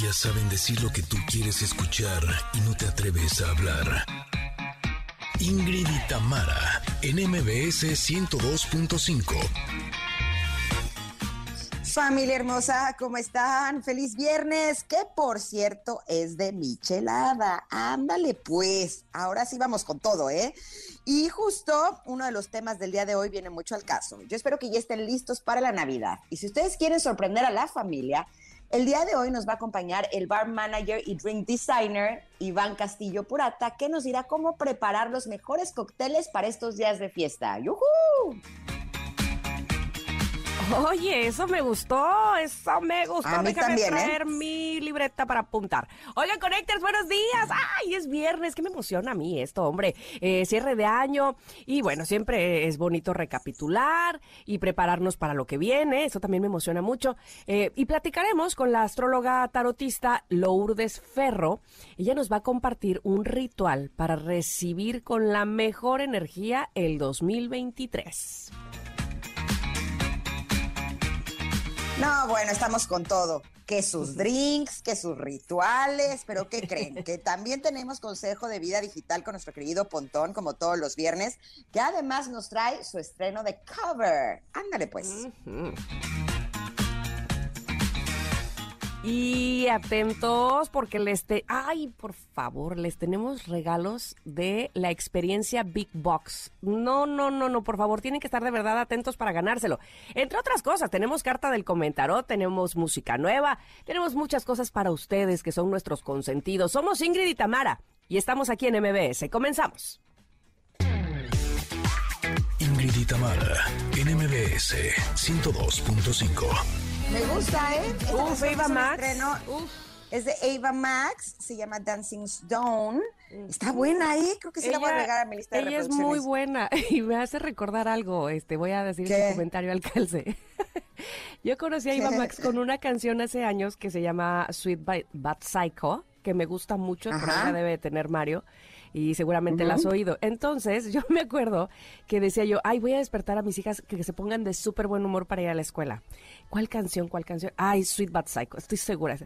Ellas saben decir lo que tú quieres escuchar y no te atreves a hablar. Ingrid y Tamara, en MBS 102.5. Familia hermosa, ¿cómo están? Feliz viernes, que por cierto es de michelada. Ándale pues, ahora sí vamos con todo, ¿eh? Y justo uno de los temas del día de hoy viene mucho al caso. Yo espero que ya estén listos para la Navidad. Y si ustedes quieren sorprender a la familia, el día de hoy nos va a acompañar el bar manager y drink designer Iván Castillo Purata, que nos dirá cómo preparar los mejores cócteles para estos días de fiesta. ¡Yujú! Oye, eso me gustó, eso me gustó. A mí Déjame también, ¿eh? traer mi libreta para apuntar. Oigan, Connectors, buenos días. Ay, es viernes, que me emociona a mí esto, hombre. Eh, cierre de año y bueno, siempre es bonito recapitular y prepararnos para lo que viene. Eso también me emociona mucho. Eh, y platicaremos con la astróloga tarotista Lourdes Ferro. Ella nos va a compartir un ritual para recibir con la mejor energía el 2023. No, bueno, estamos con todo. Que sus drinks, que sus rituales, pero ¿qué creen? Que también tenemos consejo de vida digital con nuestro querido Pontón, como todos los viernes, que además nos trae su estreno de cover. Ándale pues. Y atentos porque les te... Ay, por favor, les tenemos regalos de la experiencia Big Box. No, no, no, no, por favor, tienen que estar de verdad atentos para ganárselo. Entre otras cosas, tenemos carta del comentarot, tenemos música nueva, tenemos muchas cosas para ustedes que son nuestros consentidos. Somos Ingrid y Tamara y estamos aquí en MBS. Comenzamos. Ingrid y Tamara, en MBS 102.5. Me gusta, ¿eh? Uf, Ava un Max. estreno, Es de Ava Max, se llama Dancing Stone. Está buena, ¿eh? Creo que sí la voy a agregar a mi lista de ella es muy buena y me hace recordar algo. Este, voy a decir este comentario al calce. Yo conocí a ¿Qué? Max con una canción hace años que se llama Sweet But Psycho, que me gusta mucho, ella debe de tener Mario y seguramente la has oído. Entonces, yo me acuerdo que decía yo, ay, voy a despertar a mis hijas que se pongan de súper buen humor para ir a la escuela. ¿Cuál canción? ¿Cuál canción? Ay, Sweet But Psycho, estoy segura.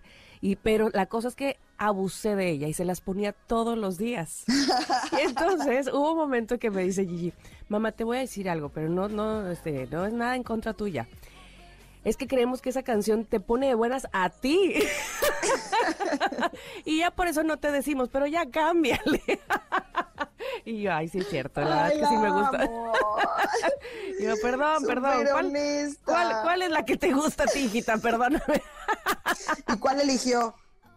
Y pero la cosa es que abusé de ella y se las ponía todos los días. Y entonces hubo un momento que me dice Gigi, mamá, te voy a decir algo, pero no, no, este, no es nada en contra tuya. Es que creemos que esa canción te pone de buenas a ti. y ya por eso no te decimos, pero ya cámbiale. y yo, ay, sí es cierto, la verdad que sí me gusta. Y yo, perdón, perdón. ¿Cuál, cuál, cuál es la que te gusta a ti, hijita? Perdóname. ¿Y cuál eligió?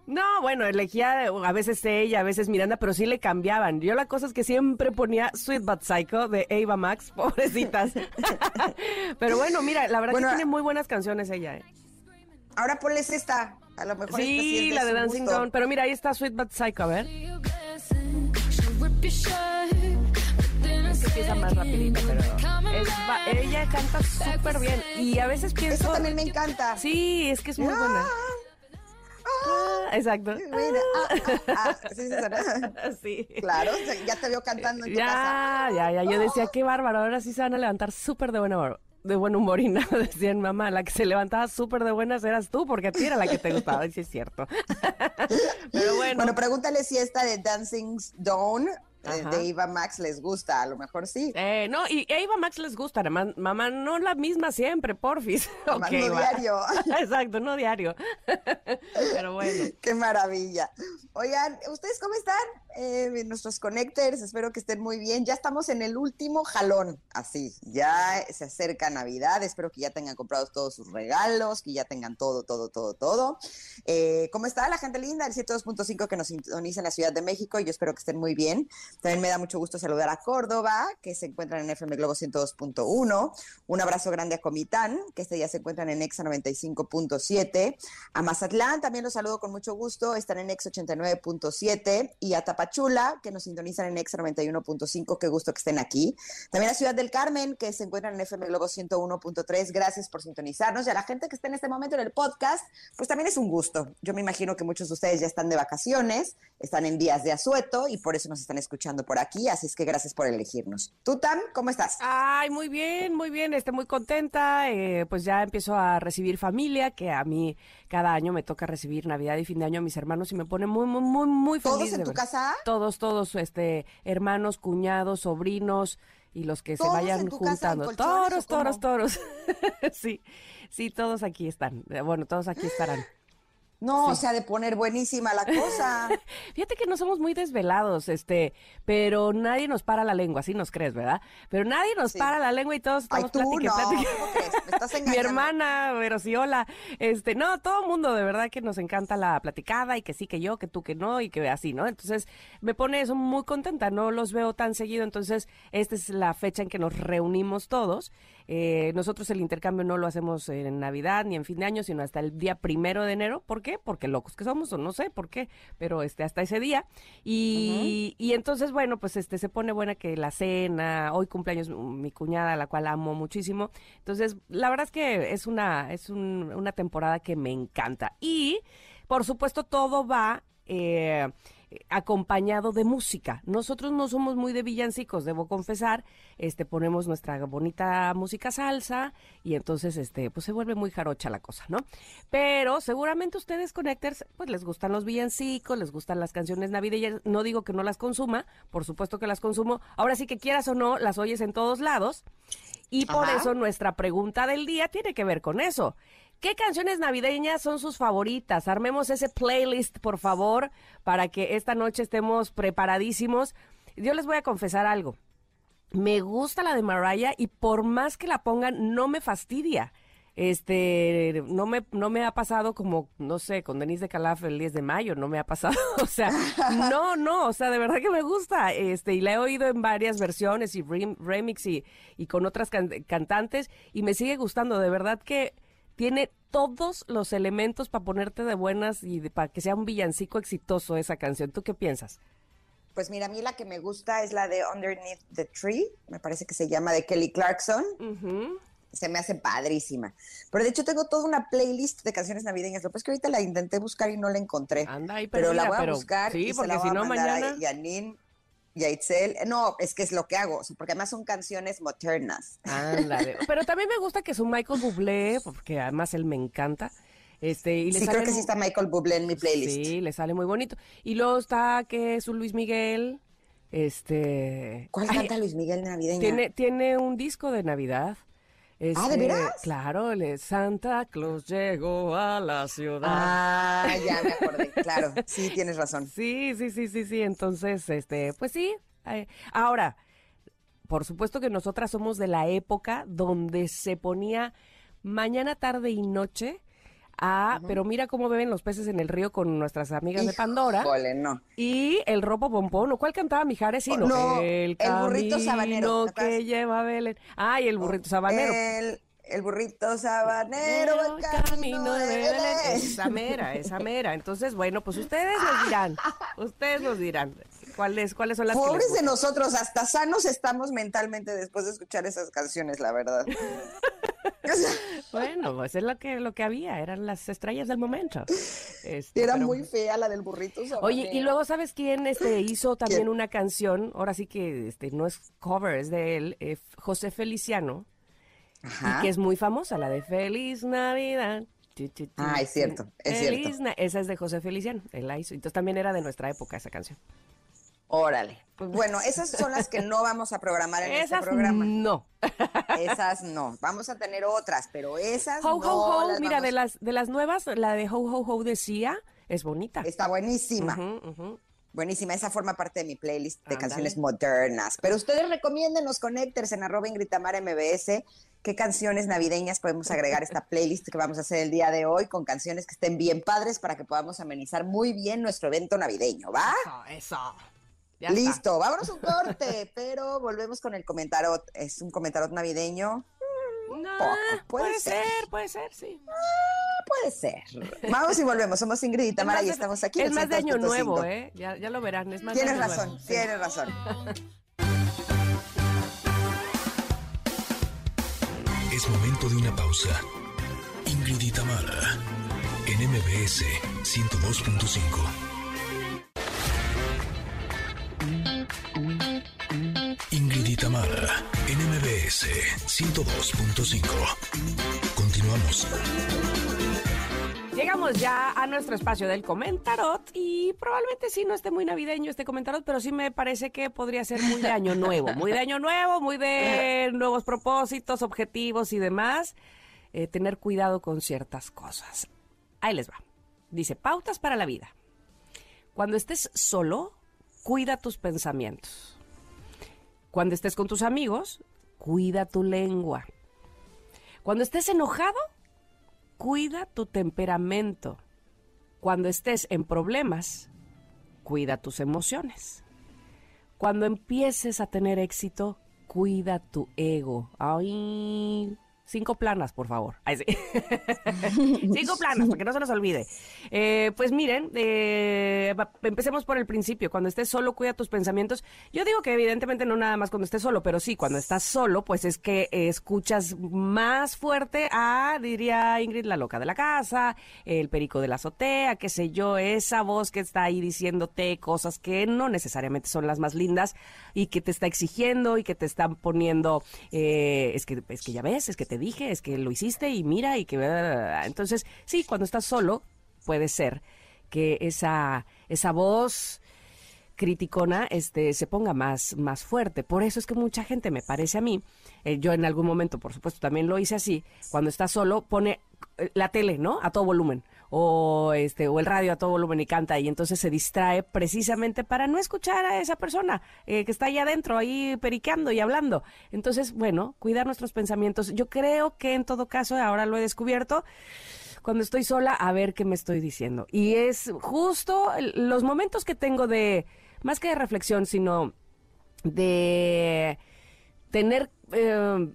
No, bueno, elegía a veces ella, a veces Miranda, pero sí le cambiaban. Yo la cosa es que siempre ponía Sweet But Psycho de Ava Max, pobrecitas. pero bueno, mira, la verdad Bueno, que tiene muy buenas canciones ella. ¿eh? Ahora ponles esta. A lo mejor sí Sí, es la de Dancing. Dawn. Pero mira, ahí está Sweet But Psycho, a ver. Que empieza más rapidita, pero es va- ella canta súper bien. Y a veces pienso... Esta también me encanta. Sí, es que es muy buena. Ah, exacto. Mira, ah, ah, ah, sí, sí. Claro, ya te veo cantando en tu casa. Ya, ya, ya. Yo decía, qué bárbaro. Ahora sí se van a levantar súper de buen humor. De buen humor y nada, decían mamá, la que se levantaba súper de buenas eras tú, porque a ti era la que te gustaba, y sí es cierto. Pero bueno, Bueno, pregúntale si esta de Dancing Dawn Ajá. de Eva Max les gusta. A lo mejor sí. eh, no, y a Eva Max les gusta, además, mamá, no la misma siempre, porfis. Mamá, no diario. Exacto, no diario. Pero bueno. Qué maravilla. Oigan, ¿ustedes cómo están? Eh, nuestros connectors, espero que estén muy bien. Ya estamos en el último jalón, así. Ya se acerca Navidad, espero que ya tengan comprados todos sus regalos, que ya tengan todo, todo, todo, todo. Eh, ¿Cómo está la gente linda? El 102.5 que nos sintoniza en la Ciudad de México, y yo espero que estén muy bien. También me da mucho gusto saludar a Córdoba, que se encuentran en FM Globo 102.1. Un abrazo grande a Comitán, que este día se encuentran en Exa 95.7. A Mazatlán también los saludo con mucho gusto, están en Exa 89.7. Y a Tapachula, que nos sintonizan en Exa 91.5. Qué gusto que estén aquí. También a Ciudad del Carmen, que se encuentran en FM Globo 101.3. Gracias por sintonizarnos. Y a la gente que está en este momento en el podcast, pues también es un gusto. Yo me imagino que muchos de ustedes ya están de vacaciones, están en días de asueto y por eso nos están escuchando escuchando por aquí, así es que gracias por elegirnos. ¿Tú, Tam, cómo estás? Ay, muy bien, muy bien, estoy muy contenta. Eh, pues ya empiezo a recibir familia, que a mí cada año me toca recibir Navidad y fin de año a mis hermanos y me pone muy, muy, muy, muy feliz. ¿Todos en tu casa? Todos, todos, este, hermanos, cuñados, sobrinos y los que se vayan juntando. Toros, toros, toros. sí, sí, todos aquí están. Bueno, todos aquí estarán. No, o sea, de poner buenísima la cosa. Fíjate que no somos muy desvelados, este, pero nadie nos para la lengua, así nos crees, ¿verdad? Pero nadie nos para la lengua y todos estamos Ay, tú, no, ¿Cómo crees? Me estás Mi hermana, pero sí, hola. Este, no, todo el mundo de verdad que nos encanta la platicada y que sí, que yo, que tú, que no y que así, ¿no? Entonces, me pone eso muy contenta, no los veo tan seguido, entonces, esta es la fecha en que nos reunimos todos eh, nosotros el intercambio no lo hacemos en Navidad ni en fin de año, sino hasta el día primero de enero. ¿Por qué? Porque locos que somos, o no sé por qué, pero este hasta ese día. Y, y entonces, bueno, pues este se pone buena que la cena, hoy cumpleaños mi cuñada, la cual amo muchísimo. Entonces, la verdad es que es una, es una temporada que me encanta. Y, por supuesto, todo va... Eh, acompañado de música. Nosotros no somos muy de villancicos, debo confesar. Este ponemos nuestra bonita música salsa y entonces este pues se vuelve muy jarocha la cosa, ¿no? Pero seguramente ustedes connectors pues les gustan los villancicos, les gustan las canciones navideñas. No digo que no las consuma, por supuesto que las consumo. Ahora sí que quieras o no, las oyes en todos lados. Y por eso nuestra pregunta del día tiene que ver con eso. ¿Qué canciones navideñas son sus favoritas? Armemos ese playlist, por favor, para que esta noche estemos preparadísimos. Yo les voy a confesar algo. Me gusta la de Mariah y por más que la pongan, no me fastidia. Este, no me, no me ha pasado como, no sé, con Denise de Calaf el 10 de mayo, no me ha pasado. o sea, no, no, o sea, de verdad que me gusta. Este, y la he oído en varias versiones y remix y, y con otras cantantes y me sigue gustando. De verdad que tiene todos los elementos para ponerte de buenas y para que sea un villancico exitoso esa canción. ¿Tú qué piensas? Pues mira, a mí la que me gusta es la de Underneath the Tree, me parece que se llama de Kelly Clarkson. Se me hace padrísima. Pero de hecho tengo toda una playlist de canciones navideñas. Lo que es que ahorita la intenté buscar y no la encontré. Anda ahí pero la voy a buscar sí, y porque si no, mañana... a Janine y a Itzel. No, es que es lo que hago, porque además son canciones modernas. Ándale. Pero también me gusta que es un Michael Bublé, porque además él me encanta. Este, y le sí, sale creo que sí está Michael Bublé en mi playlist. Sí, le sale muy bonito. Y luego está que es un Luis Miguel. Este. ¿Cuál canta Luis Miguel navideña? Tiene, tiene un disco de Navidad. Ah, ¿de Este, veras? Claro, el Santa Claus llegó a la ciudad. Ah, ya me acordé, claro. Sí, tienes razón. Sí, sí, sí, sí, sí. Entonces, este, pues sí. eh, Ahora, por supuesto que nosotras somos de la época donde se ponía mañana, tarde y noche. Ah, pero mira cómo beben los peces en el río con nuestras amigas de Pandora. No. Y el ropo pompón, ¿o cuál cantaba Mijares? Sí, no, no, el, el burrito camino sabanero, que lleva Belén. Ay, el burrito sabanero. El, el burrito sabanero, El el camino de Belén. Esa mera, esa mera. Entonces, bueno, pues ustedes nos dirán, ustedes nos dirán cuáles, cuáles son las Pobres de nosotros, hasta sanos estamos mentalmente después de escuchar esas canciones, la verdad. Bueno, pues es lo que, lo que había, eran las estrellas del momento. Este, era pero- muy fea la del burrito. Oye, y luego, ¿sabes quién este, hizo también una canción? Ahora sí que este, no es cover, es de él, eh, José Feliciano, Ajá. y que es muy famosa, la de Feliz Navidad. Ah, es cierto, es Feliz cierto. Na- Esa es de José Feliciano, él la hizo. Entonces también era de nuestra época esa canción. Órale. Pues bueno, esas son las que no vamos a programar en Esas este programa. no. Esas no. Vamos a tener otras, pero esas Ho, no. ho, ho, las mira, vamos- de las, de las nuevas, la de Ho, ho, ho decía, es bonita. Está buenísima. Buenísima, esa forma parte de mi playlist de canciones modernas. Pero ustedes recomienden los connectors en arroba Ingritamar MBS. ¿Qué canciones navideñas podemos agregar a esta playlist que vamos a hacer el día de hoy con canciones que estén bien padres para que podamos amenizar muy bien nuestro evento navideño, ¿va? Eso, eso. Ya está. Listo, vámonos un corte, pero volvemos con el comentario. Es un comentario navideño. No, poco, puede, puede ser. ser. puede ser, sí. Puede ser. Vamos y volvemos. Somos Ingrid y Tamara y Es de- estamos aquí. Es el más de año 102.5. nuevo, ¿eh? Ya, ya lo verán, es más de Tienes año razón, nuevo. Sí. tienes razón. Es momento de una pausa. Ingrid y Tamara, en MBS 102.5. 102.5. Continuamos. Llegamos ya a nuestro espacio del comentarot y probablemente sí no esté muy navideño este comentarot, pero sí me parece que podría ser muy de año nuevo, muy de año nuevo, muy de nuevos propósitos, objetivos y demás. Eh, tener cuidado con ciertas cosas. Ahí les va. Dice, pautas para la vida. Cuando estés solo, cuida tus pensamientos. Cuando estés con tus amigos, cuida tu lengua. Cuando estés enojado, cuida tu temperamento. Cuando estés en problemas, cuida tus emociones. Cuando empieces a tener éxito, cuida tu ego. Ay, Cinco planas, por favor. Cinco planas, para que no se nos olvide. Eh, pues miren, eh, empecemos por el principio. Cuando estés solo, cuida tus pensamientos. Yo digo que evidentemente no nada más cuando estés solo, pero sí, cuando estás solo, pues es que escuchas más fuerte a, diría Ingrid, la loca de la casa, el perico de la azotea, qué sé yo, esa voz que está ahí diciéndote cosas que no necesariamente son las más lindas y que te está exigiendo y que te están poniendo, eh, es, que, es que ya ves, es que te dije, es que lo hiciste y mira y que... Entonces, sí, cuando estás solo, puede ser que esa, esa voz criticona este, se ponga más, más fuerte. Por eso es que mucha gente, me parece a mí, eh, yo en algún momento, por supuesto, también lo hice así, cuando está solo, pone eh, la tele, ¿no? A todo volumen o este o el radio a todo volumen y canta y entonces se distrae precisamente para no escuchar a esa persona eh, que está ahí adentro ahí periqueando y hablando. Entonces bueno cuidar nuestros pensamientos. Yo creo que en todo caso ahora lo he descubierto cuando estoy sola a ver qué me estoy diciendo. Y es justo los momentos que tengo de más que de reflexión sino de tener eh,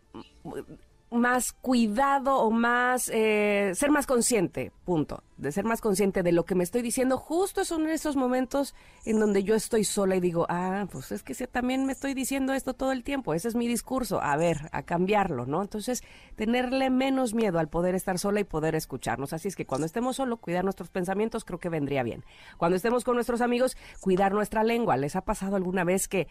más cuidado o más, eh, ser más consciente, punto, de ser más consciente de lo que me estoy diciendo, justo son esos momentos en donde yo estoy sola y digo, ah, pues es que también me estoy diciendo esto todo el tiempo, ese es mi discurso, a ver, a cambiarlo, ¿no? Entonces, tenerle menos miedo al poder estar sola y poder escucharnos. Así es que cuando estemos solo, cuidar nuestros pensamientos creo que vendría bien. Cuando estemos con nuestros amigos, cuidar nuestra lengua. ¿Les ha pasado alguna vez que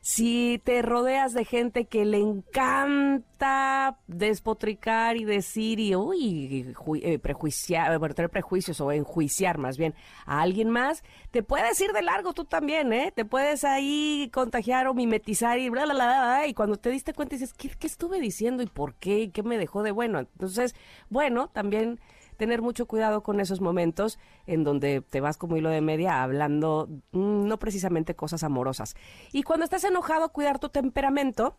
si te rodeas de gente que le encanta despotricar y decir y uy, eh, prejuiciar, bueno, tener prejuicios o enjuiciar más bien a alguien más, te puedes ir de largo tú también, ¿eh? Te puedes ahí contagiar o mimetizar y bla, bla, bla, bla, y cuando te diste cuenta dices, ¿qué, qué estuve diciendo y por qué? ¿Qué me dejó de bueno? Entonces, bueno, también tener mucho cuidado con esos momentos en donde te vas como hilo de media hablando mm, no precisamente cosas amorosas. Y cuando estás enojado, cuidar tu temperamento.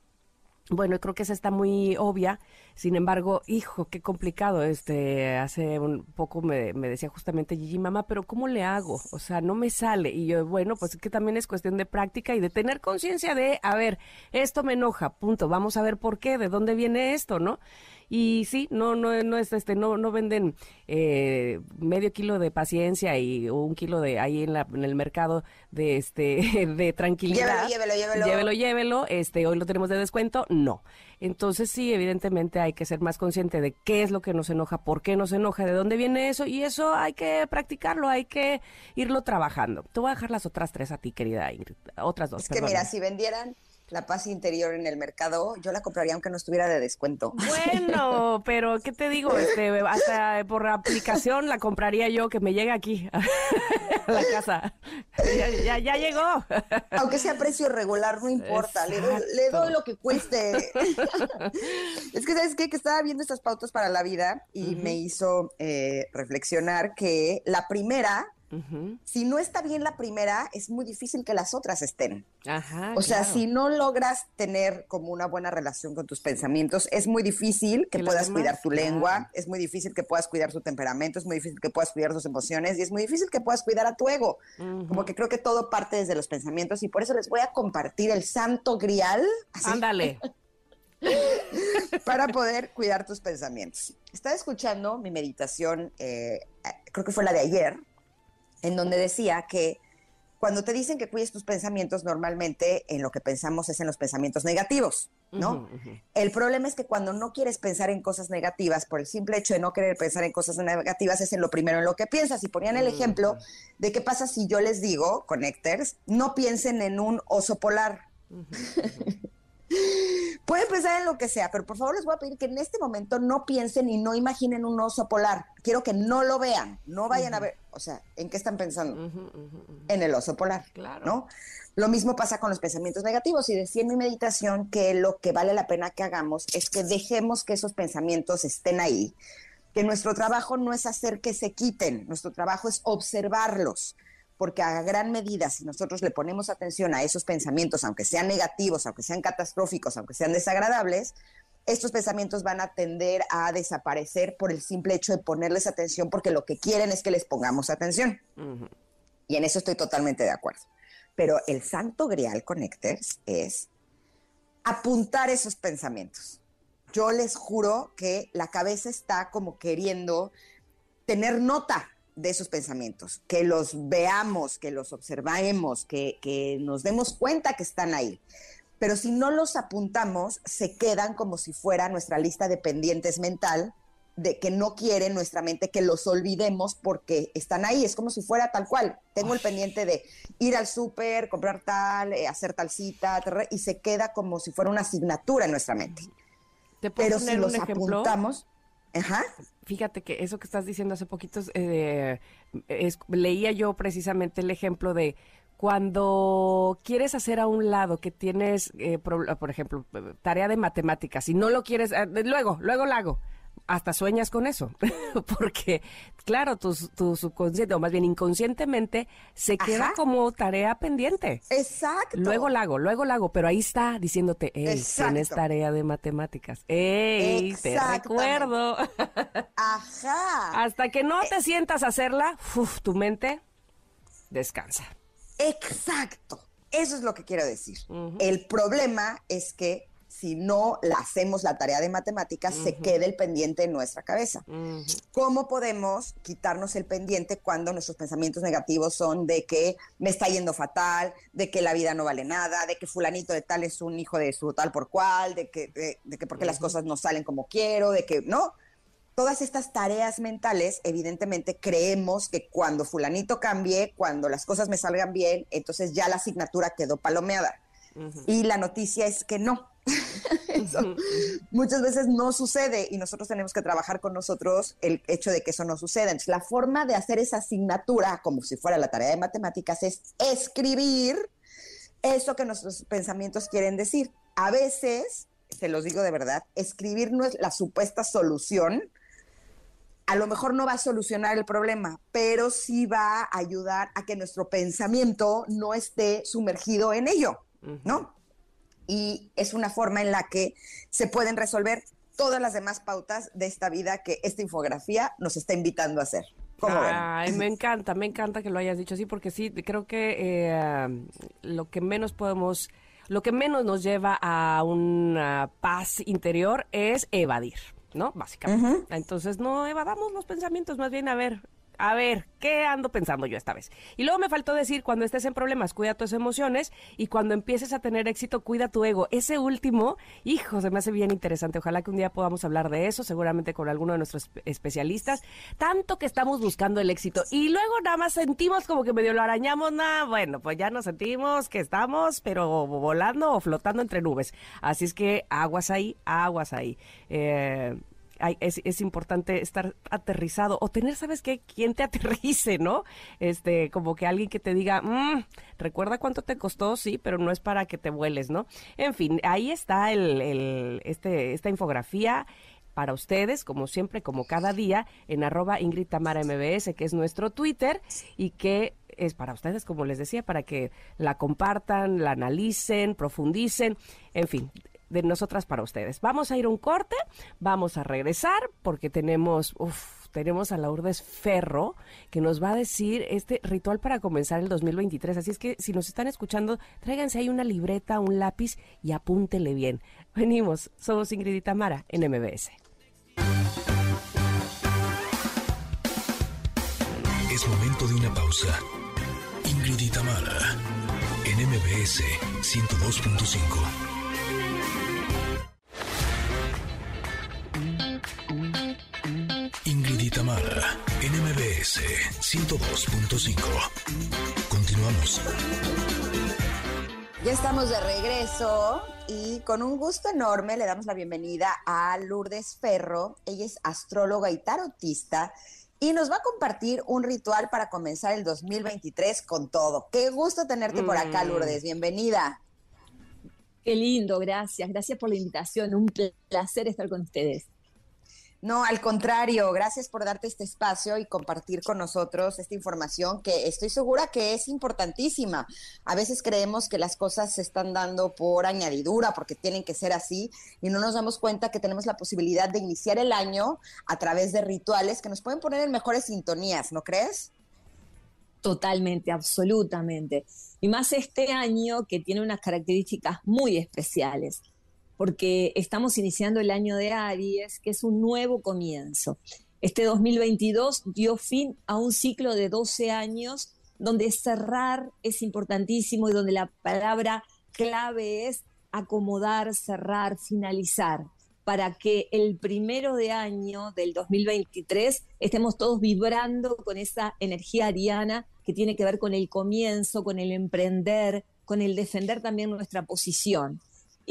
Bueno, creo que esa está muy obvia. Sin embargo, hijo, qué complicado. Este, hace un poco me, me, decía justamente Gigi, mamá, pero ¿cómo le hago? O sea, no me sale. Y yo, bueno, pues es que también es cuestión de práctica y de tener conciencia de, a ver, esto me enoja, punto. Vamos a ver por qué, de dónde viene esto, ¿no? Y sí, no, no, no es este, no, no venden eh, medio kilo de paciencia y un kilo de ahí en, la, en el mercado de este, de tranquilidad. Llévelo, llévelo, llévelo. Llévelo, este, hoy lo tenemos de descuento, no. Entonces sí, evidentemente hay que ser más consciente de qué es lo que nos enoja, por qué nos enoja, de dónde viene eso, y eso hay que practicarlo, hay que irlo trabajando. Te voy a dejar las otras tres a ti, querida Ingrid, otras dos. Es que mira, si vendieran la paz interior en el mercado, yo la compraría aunque no estuviera de descuento. Bueno, pero ¿qué te digo? Este, hasta por aplicación la compraría yo que me llegue aquí a la casa. Ya, ya, llegó. Aunque sea precio regular, no importa, le doy, le doy, lo que cueste. es que, ¿sabes qué? Que estaba viendo estas pautas para la vida y me hizo eh, reflexionar que la primera si no está bien la primera, es muy difícil que las otras estén. o sea, si no logras tener como una buena relación con tus pensamientos, es muy difícil que, puedas cuidar tu lengua, es muy difícil que puedas cuidar tu temperamento, es muy difícil que puedas cuidar tus emociones y es muy difícil que puedas cuidar a tu ego. Como que creo que todo parte desde los pensamientos y por eso les voy a compartir el santo grial. Ándale. para poder cuidar tus pensamientos. Estaba escuchando mi meditación, eh, creo que fue la de ayer, en donde decía que cuando te dicen que cuides tus pensamientos, normalmente en lo que pensamos es en los pensamientos negativos, ¿no? El problema es que cuando no quieres pensar en cosas negativas, por el simple hecho de no querer pensar en cosas negativas, es en lo primero en lo que piensas. Y ponían el ejemplo de qué pasa si yo les digo, connectors, no piensen en un oso polar. Pueden pensar en lo que sea, pero por favor les voy a pedir que en este momento no piensen y no imaginen un oso polar. Quiero que no lo vean, no vayan a ver, o sea, ¿en qué están pensando? En el oso polar, claro. ¿no? Lo mismo pasa con los pensamientos negativos y decía en mi meditación que lo que vale la pena que hagamos es que dejemos que esos pensamientos estén ahí, que nuestro trabajo no es hacer que se quiten, nuestro trabajo es observarlos porque a gran medida, si nosotros le ponemos atención a esos pensamientos, aunque sean negativos, aunque sean catastróficos, aunque sean desagradables, estos pensamientos van a tender a desaparecer por el simple hecho de ponerles atención, porque lo que quieren es que les pongamos atención. Y en eso estoy totalmente de acuerdo. Pero el santo grial Connectors es apuntar esos pensamientos. Yo les juro que la cabeza está como queriendo tener nota de esos pensamientos, que los veamos, que los observemos, que, que, nos demos cuenta que están ahí. Pero si no los apuntamos, se quedan como si fuera nuestra lista de pendientes mental, de que no quiere nuestra mente que los olvidemos porque están ahí. Es como si fuera tal cual. Tengo el pendiente de ir al súper, comprar tal, eh, hacer tal cita, y se queda como si fuera una asignatura en nuestra mente. Pero si los apuntamos, Ajá. Fíjate que eso que estás diciendo hace poquitos, eh, leía yo precisamente el ejemplo de cuando quieres hacer a un lado que tienes, eh, por ejemplo, tarea de matemáticas y no lo quieres, eh, luego, luego la hago hasta sueñas con eso, porque claro, tu, tu, subconsciente, o más bien inconscientemente, se queda como tarea pendiente. Exacto. Luego la hago, luego la hago, pero ahí está diciéndote, hey, tienes tarea de matemáticas. Ey, te recuerdo. Ajá. Hasta que no te sientas a hacerla, tu mente descansa. Exacto. Eso es lo que quiero decir. El problema es que si no la hacemos la tarea de matemáticas, se quede el pendiente en nuestra cabeza. ¿Cómo podemos quitarnos el pendiente cuando nuestros pensamientos negativos son de que me está yendo fatal, de que la vida no vale nada, de que fulanito de tal es un hijo de su tal por cual, de que, de, que porque las cosas no salen como quiero, de que no? Todas estas tareas mentales, evidentemente, creemos que cuando fulanito cambie, cuando las cosas me salgan bien, entonces ya la asignatura quedó palomeada. Y la noticia es que no, eso muchas veces no sucede y nosotros tenemos que trabajar con nosotros el hecho de que eso no suceda. Entonces, la forma de hacer esa asignatura, como si fuera la tarea de matemáticas, es escribir eso que nuestros pensamientos quieren decir. A veces, se los digo de verdad, escribir no es la supuesta solución. A lo mejor no va a solucionar el problema, pero sí va a ayudar a que nuestro pensamiento no esté sumergido en ello, ¿no? Y es una forma en la que se pueden resolver todas las demás pautas de esta vida que esta infografía nos está invitando a hacer. Ay, me encanta, me encanta que lo hayas dicho así, porque sí, creo que eh, lo que menos podemos, lo que menos nos lleva a una paz interior es evadir, ¿no? Básicamente. Entonces, no evadamos los pensamientos, más bien, a ver, a ver, ¿qué ando pensando yo esta vez? Y luego me faltó decir, cuando estés en problemas, cuida tus emociones y cuando empieces a tener éxito, cuida tu ego. Ese último, hijo, se me hace bien interesante. Ojalá que un día podamos hablar de eso, seguramente con alguno de nuestros especialistas. Tanto que estamos buscando el éxito y luego nada más sentimos como que medio lo arañamos, nada, bueno, pues ya nos sentimos que estamos, pero volando o flotando entre nubes. Así es que aguas ahí, aguas ahí. Eh, es, importante estar aterrizado o tener, ¿sabes qué? Quien te aterrice, ¿no? Este, como que alguien que te diga, mm, recuerda cuánto te costó, sí, pero no es para que te vueles, ¿no? En fin, ahí está el, el, este, esta infografía para ustedes, como siempre, como cada día, en arroba Ingrid Tamara MBS, que es nuestro Twitter, y que es para ustedes, como les decía, para que la compartan, la analicen, profundicen, en fin, de nosotras para ustedes. Vamos a ir a un corte, vamos a regresar porque tenemos, tenemos a Lourdes Ferro que nos va a decir este ritual para comenzar el 2023. Así es que si nos están escuchando, tráiganse ahí una libreta, un lápiz y apúntele bien. Venimos, somos Ingrid y Tamara en MBS. Es momento de una pausa. Ingrid y Tamara en MBS 102.5. NMBS 102.5. Continuamos. Ya estamos de regreso y con un gusto enorme le damos la bienvenida a Lourdes Ferro. Ella es astróloga y tarotista y nos va a compartir un ritual para comenzar el 2023 con todo. Qué gusto tenerte por acá, mm. Lourdes. Bienvenida. Qué lindo, gracias. Gracias por la invitación. Un placer estar con ustedes. No, al contrario, gracias por darte este espacio y compartir con nosotros esta información que estoy segura que es importantísima. A veces creemos que las cosas se están dando por añadidura, porque tienen que ser así, y no nos damos cuenta que tenemos la posibilidad de iniciar el año a través de rituales que nos pueden poner en mejores sintonías, ¿no crees? Totalmente, absolutamente. Y más este año que tiene unas características muy especiales porque estamos iniciando el año de Aries, que es un nuevo comienzo. Este 2022 dio fin a un ciclo de 12 años donde cerrar es importantísimo y donde la palabra clave es acomodar, cerrar, finalizar, para que el primero de año del 2023 estemos todos vibrando con esa energía ariana que tiene que ver con el comienzo, con el emprender, con el defender también nuestra posición.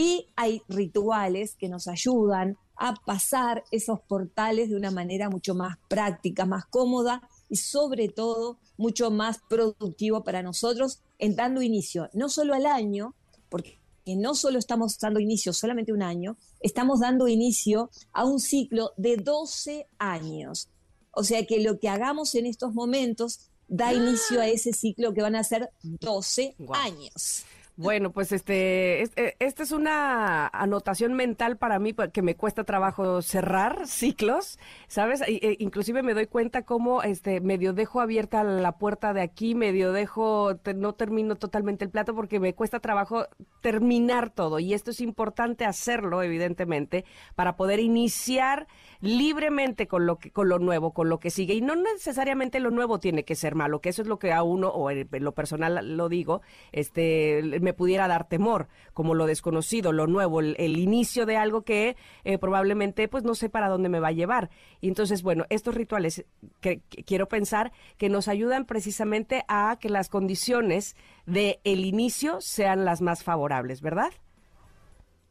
Y hay rituales que nos ayudan a pasar esos portales de una manera mucho más práctica, más cómoda y sobre todo mucho más productivo para nosotros en dando inicio no solo al año, porque no solo estamos dando inicio solamente un año, estamos dando inicio a un ciclo de 12 años. O sea que lo que hagamos en estos momentos da inicio a ese ciclo que van a ser 12 años. Bueno, pues este, este, esta es una anotación mental para mí que me cuesta trabajo cerrar ciclos, ¿sabes? E, inclusive me doy cuenta cómo este medio dejo abierta la puerta de aquí, medio dejo, no termino totalmente el plato porque me cuesta trabajo terminar todo y esto es importante hacerlo, evidentemente, para poder iniciar libremente con lo que, con lo nuevo, con lo que sigue. Y no necesariamente lo nuevo tiene que ser malo, que eso es lo que a uno, o en lo personal lo digo, este me pudiera dar temor, como lo desconocido, lo nuevo, el, inicio de algo que eh, probablemente pues no sé para dónde me va a llevar. Y entonces, bueno, estos rituales que, quiero pensar que nos ayudan precisamente a que las condiciones de el inicio sean las más favorables, ¿verdad?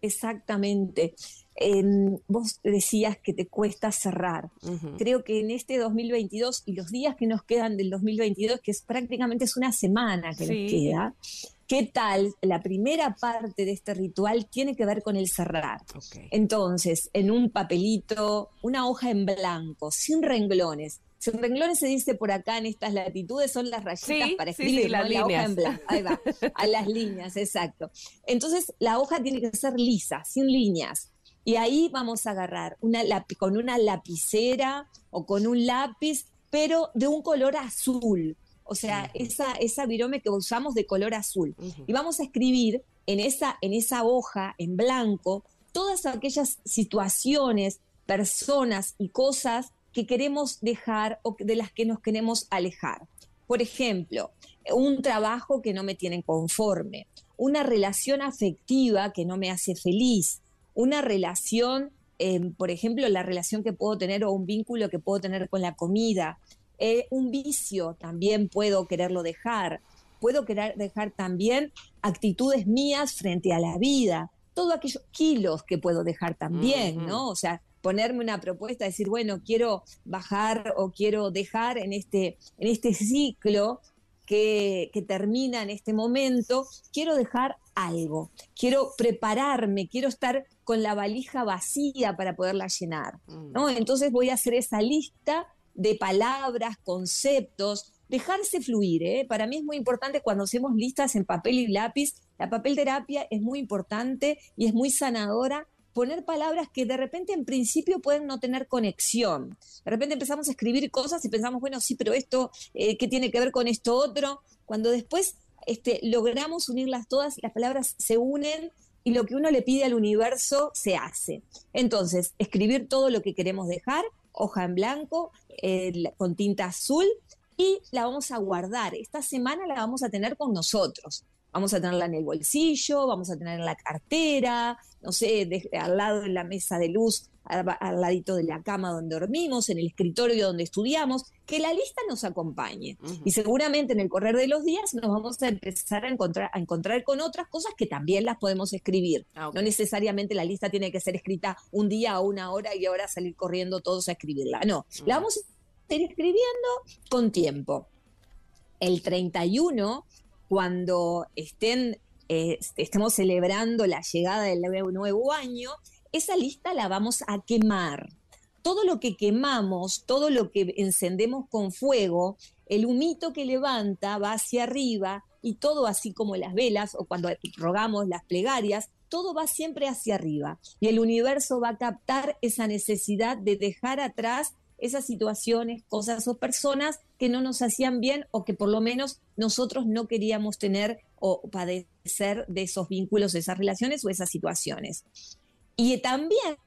Exactamente vos decías que te cuesta cerrar. Creo que en este 2022 y los días que nos quedan del 2022, que es prácticamente es una semana que nos queda, ¿qué tal? La primera parte de este ritual tiene que ver con el cerrar. Entonces, en un papelito, una hoja en blanco, sin renglones, renglones se dice por acá en estas latitudes, son las rayitas para escribir, las líneas. hoja en blanco. Ahí va, a las líneas, exacto. Entonces, la hoja tiene que ser lisa, sin líneas. Y ahí vamos a agarrar una con una lapicera o con un lápiz, pero de un color azul. O sea, esa, esa virome que usamos de color azul. Y vamos a escribir en esa, en esa hoja, en blanco, todas aquellas situaciones, personas y cosas que queremos dejar o de las que nos queremos alejar. Por ejemplo, un trabajo que no me tiene conforme, una relación afectiva que no me hace feliz, una relación, em, por ejemplo, la relación que puedo tener o un vínculo que puedo tener con la comida, eh, un vicio también puedo quererlo dejar, puedo querer dejar también actitudes mías frente a la vida, todos aquellos kilos que puedo dejar también, ¿no? O sea, ponerme una propuesta, decir, bueno, quiero bajar o quiero dejar en este, en este ciclo que, que, termina en este momento, quiero dejar algo, quiero prepararme, quiero estar con la valija vacía para poderla llenar. Mm. ¿no? Entonces voy a hacer esa lista de palabras, conceptos, dejarse fluir. ¿eh? Para mí es muy importante cuando hacemos listas en papel y lápiz, la papel terapia es muy importante y es muy sanadora poner palabras que de repente en principio pueden no tener conexión. De repente empezamos a escribir cosas y pensamos, bueno, sí, pero esto, eh, ¿qué tiene que ver con esto otro? Cuando después este, logramos unirlas todas, las palabras se unen y lo que uno le pide al universo se hace. Entonces, escribir todo lo que queremos dejar, hoja en blanco, eh, con tinta azul, y la vamos a guardar. Esta semana la vamos a tener con nosotros. Vamos a tenerla en el bolsillo, vamos a tener en la cartera, no sé, al lado de la mesa de luz al, ladito de la cama donde dormimos, en el escritorio donde estudiamos, que la lista nos acompañe. Y seguramente en el correr de los días nos vamos a empezar a encontrar, a encontrar con otras cosas que también las podemos escribir. Ah, no necesariamente la lista tiene que ser escrita un día o una hora y ahora salir corriendo todos a escribirla. No, la vamos a ir escribiendo con tiempo. El 31, cuando estén eh, estemos celebrando la llegada del nuevo año, esa lista la vamos a quemar. Todo lo que quemamos, todo lo que encendemos con fuego, el humito que levanta va hacia arriba y todo así como las velas o cuando rogamos las plegarias, todo va siempre hacia arriba y el universo va a captar esa necesidad de dejar atrás esas situaciones, cosas o personas que no nos hacían bien o que por lo menos nosotros no queríamos tener o padecer de esos vínculos, esas relaciones o esas situaciones. Y también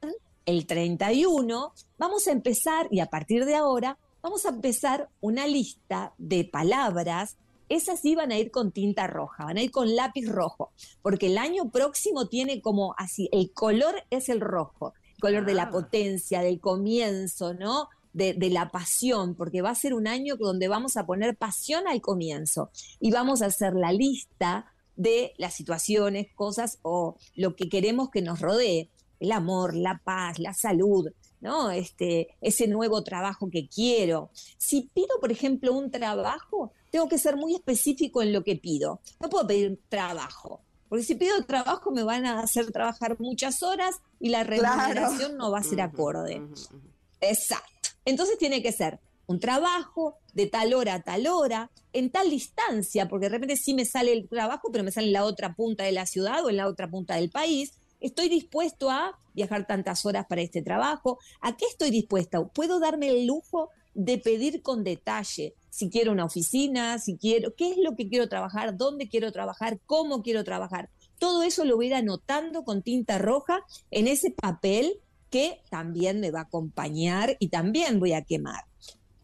el 31 vamos a empezar, y a partir de ahora, vamos a empezar una lista de palabras. Esas sí van a ir con tinta roja, van a ir con lápiz rojo, porque el año próximo tiene como así, el color es el rojo, el color de la ah. potencia, del comienzo, ¿no? De, la pasión, porque va a ser un año donde vamos a poner pasión al comienzo y vamos a hacer la lista de las situaciones, cosas o lo que queremos que nos rodee, el amor, la paz, la salud, ¿no? Este, ese nuevo trabajo que quiero. Si pido, por ejemplo, un trabajo, tengo que ser muy específico en lo que pido. No puedo pedir trabajo, porque si pido trabajo me van a hacer trabajar muchas horas y la remuneración no va a ser acorde. Exacto. Entonces tiene que ser un trabajo de tal hora a tal hora, en tal distancia, porque de repente sí me sale el trabajo, pero me sale en la otra punta de la ciudad o en la otra punta del país. Estoy dispuesto a viajar tantas horas para este trabajo. ¿A qué estoy dispuesta? Puedo darme el lujo de pedir con detalle si quiero una oficina, si quiero, qué es lo que quiero trabajar, dónde quiero trabajar, cómo quiero trabajar. Todo eso lo voy a ir anotando con tinta roja en ese papel que también me va a acompañar y también voy a quemar.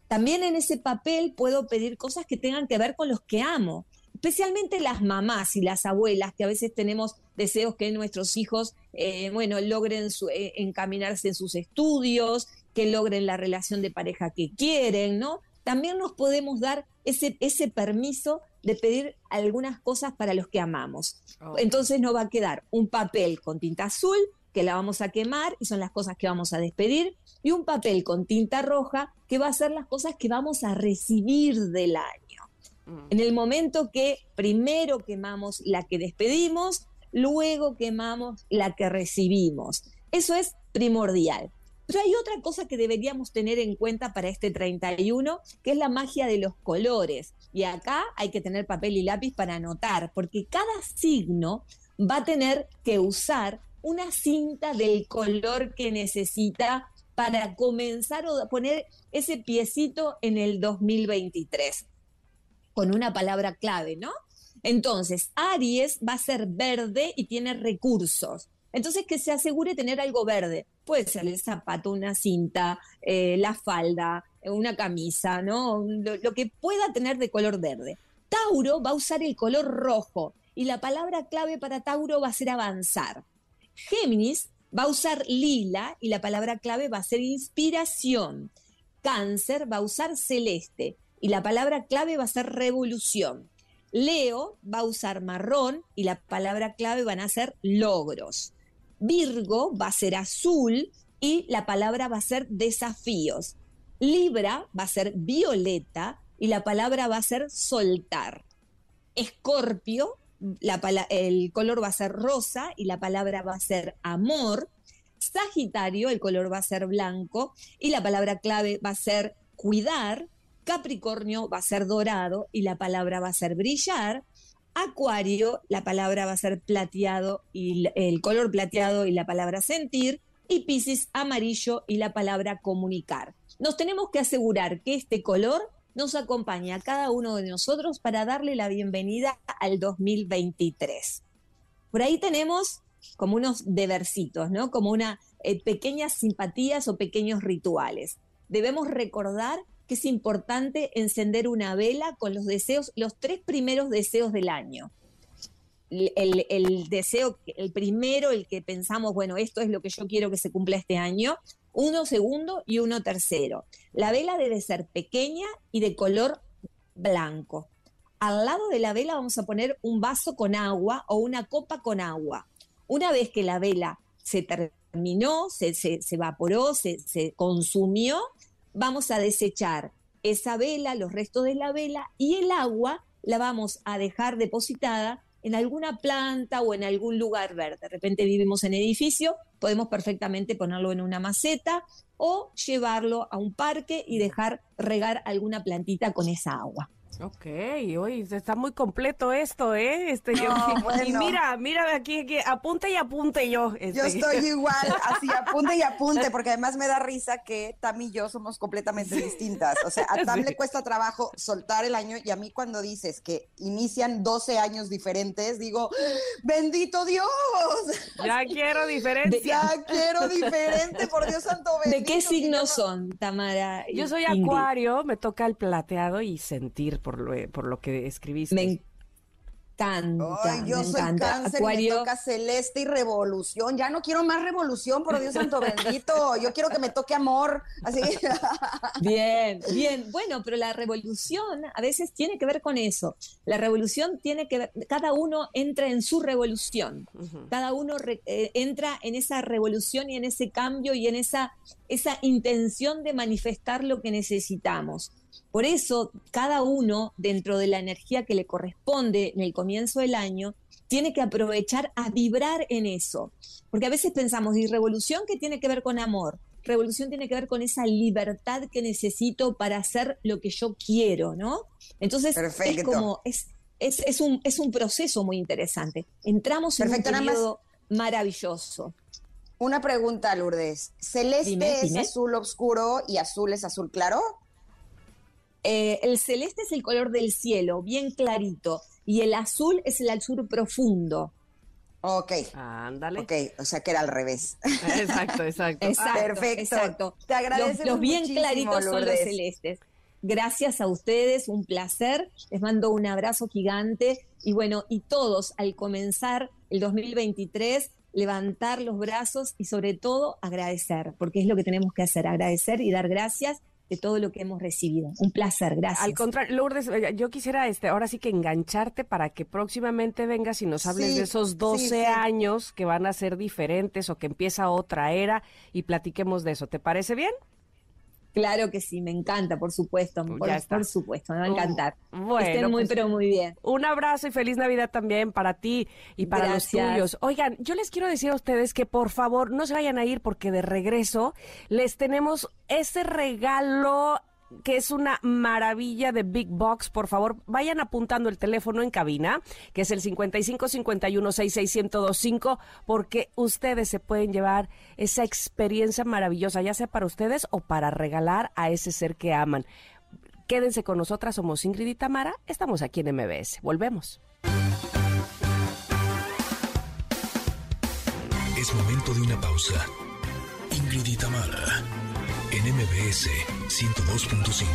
También en ese papel puedo pedir cosas que tengan que ver con los que amo, especialmente las mamás y las abuelas, que a veces tenemos deseos que nuestros hijos, eh, bueno, logren eh, encaminarse en sus estudios, que logren la relación de pareja que quieren, ¿no? También nos podemos dar ese, ese permiso de pedir algunas cosas para los que amamos. Entonces nos va a quedar un papel con tinta azul que la vamos a quemar y son las cosas que vamos a despedir, y un papel con tinta roja que va a ser las cosas que vamos a recibir del año. Mm. En el momento que primero quemamos la que despedimos, luego quemamos la que recibimos. Eso es primordial. Pero hay otra cosa que deberíamos tener en cuenta para este 31, que es la magia de los colores. Y acá hay que tener papel y lápiz para anotar, porque cada signo va a tener que usar una cinta del color que necesita para comenzar o poner ese piecito en el 2023, con una palabra clave, ¿no? Entonces, Aries va a ser verde y tiene recursos. Entonces, que se asegure tener algo verde. Puede ser el zapato, una cinta, eh, la falda, una camisa, ¿no? lo que pueda tener de color verde. Tauro va a usar el color rojo y la palabra clave para Tauro va a ser avanzar. Géminis va a usar lila y la palabra clave va a ser inspiración. Cáncer va a usar celeste y la palabra clave va a ser revolución. Leo va a usar marrón y la palabra clave van a ser logros. Virgo va a ser azul y la palabra va a ser desafíos. Libra va a ser violeta y la palabra va a ser soltar. Escorpio el color va a ser rosa y la palabra va a ser amor. Sagitario, el color va a ser blanco y la palabra clave va a ser cuidar. Capricornio va a ser dorado y la palabra va a ser brillar. Acuario, la palabra va a ser plateado y el color plateado y la palabra sentir. Y Piscis, amarillo y la palabra comunicar. Nos tenemos que asegurar que este color nos acompaña cada uno de nosotros para darle la bienvenida al 2023. Por ahí tenemos como unos debercitos, ¿no? Como una eh, pequeñas simpatías o pequeños rituales. Debemos recordar que es importante encender una vela con los deseos, los tres primeros deseos del año. El, deseo, el primero, el que pensamos, bueno, esto es lo que yo quiero que se cumpla este año, uno segundo y uno tercero. La vela debe ser pequeña y de color blanco. Al lado de la vela vamos a poner un vaso con agua o una copa con agua. Una vez que la vela se terminó, se, se, evaporó, se, se consumió, vamos a desechar esa vela, los restos de la vela y el agua la vamos a dejar depositada en alguna planta o en algún lugar verde. De repente vivimos en edificio, podemos perfectamente ponerlo en una maceta o llevarlo a un parque y dejar regar alguna plantita con esa agua. Ok, hoy está muy completo esto, ¿eh? Este, Y mira, mira aquí, aquí, apunte y apunte yo. Este. Yo estoy igual, así apunte y apunte, porque además me da risa que Tam y yo somos completamente distintas. O sea, a Tam le cuesta trabajo soltar el año y a mí cuando dices que inician 12 años diferentes, digo, bendito Dios. Ya quiero diferencia. Ya quiero diferente, por Dios santo bendito. ¿De qué signos son, Tamara? Yo soy acuario, me toca el plateado y sentir por lo, por lo que escribiste. Me encanta. Ay, yo soy cáncer me toca celeste y revolución. Ya no quiero más revolución, por Dios santo bendito. Yo quiero que me toque amor. Así. Bien, bien. Bueno, pero la revolución a veces tiene que ver con eso. La revolución tiene que ver, cada uno entra en su revolución. Cada uno eh, entra en esa revolución y en ese cambio y en esa, esa intención de manifestar lo que necesitamos. Por eso, cada uno, dentro de la energía que le corresponde en el comienzo del año, tiene que aprovechar a vibrar en eso. Porque a veces pensamos, ¿y revolución qué tiene que ver con amor? Revolución tiene que ver con esa libertad que necesito para hacer lo que yo quiero, ¿no? Entonces, es como, es, es, un, es un proceso muy interesante. Entramos en un periodo maravilloso. Una pregunta, Lourdes. ¿Celeste es azul oscuro y azul es azul claro? Eh, el celeste es el color del cielo, bien clarito, y el azul es el azul profundo. Ok. Ándale. Ok, o sea que era al revés. Exacto, exacto. perfecto. Exacto. Te agradezco. Los, bien claritos son los celestes. Gracias a ustedes, un placer. Les mando un abrazo gigante. Y bueno, y todos al comenzar el 2023, levantar los brazos y sobre todo agradecer, porque es lo que tenemos que hacer, agradecer y dar gracias de todo lo que hemos recibido. Un placer, gracias. Al contrario, Lourdes, eh, yo quisiera este, ahora sí que engancharte para que próximamente vengas y nos hables de esos 12 años que van a ser diferentes o que empieza otra era y platiquemos de eso. ¿Te parece bien? Claro que sí, me encanta, por supuesto, por, supuesto, me va a encantar. Bueno, Estén muy, pues, pero muy bien. Un abrazo y feliz Navidad también para ti y para los tuyos. Oigan, yo les quiero decir a ustedes que por favor no se vayan a ir porque de regreso les tenemos ese regalo que es una maravilla de Big Box. Por favor, vayan apuntando el teléfono en cabina, que es el 55 51 66 porque ustedes se pueden llevar esa experiencia maravillosa, ya sea para ustedes o para regalar a ese ser que aman. Quédense con nosotras, somos Ingrid y Tamara, estamos aquí en MBS. Volvemos. Es momento de una pausa. Ingrid y Tamara en MBS 102.5.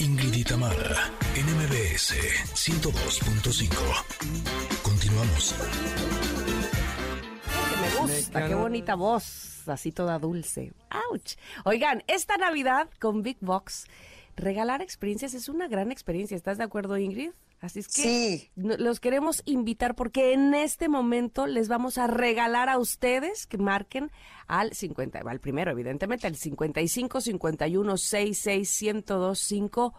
Ingrid y Tamara, en MBS 102.5. Continuamos. Me gusta, qué bonita voz, así toda dulce. ¡Auch! Oigan, esta Navidad con Big Box, regalar experiencias es una gran experiencia. ¿Estás de acuerdo, Ingrid? Así es que los queremos invitar porque en este momento les vamos a regalar a ustedes que marquen al 50, al primero evidentemente, al 55 51 66 1025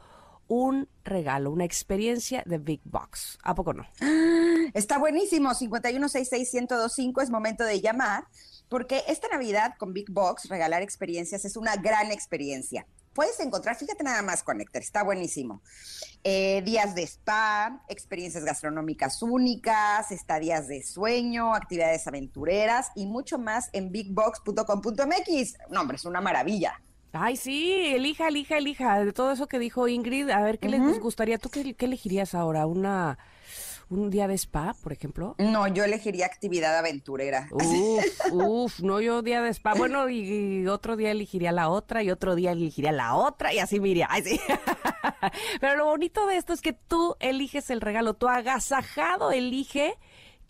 un regalo, una experiencia de Big Box. ¿A poco no? Está buenísimo, 5166125 es momento de llamar porque esta Navidad con Big Box regalar experiencias es una gran experiencia puedes encontrar, fíjate nada más, Connector, está buenísimo. Eh, días de spa, experiencias gastronómicas únicas, estadías de sueño, actividades aventureras y mucho más en bigbox.com.mx. No, hombre, es una maravilla. Ay, sí, elija, elija, elija. De todo eso que dijo Ingrid, a ver qué les gustaría. ¿Tú qué, qué elegirías ahora? ¿Una ¿Un día de spa, por ejemplo? No, yo elegiría actividad aventurera. Uf, uf, no yo día de spa. Bueno, y, otro día elegiría la otra y otro día elegiría la otra y así me Ay, sí. Pero lo bonito de esto es que tú eliges el regalo, tu agasajado elige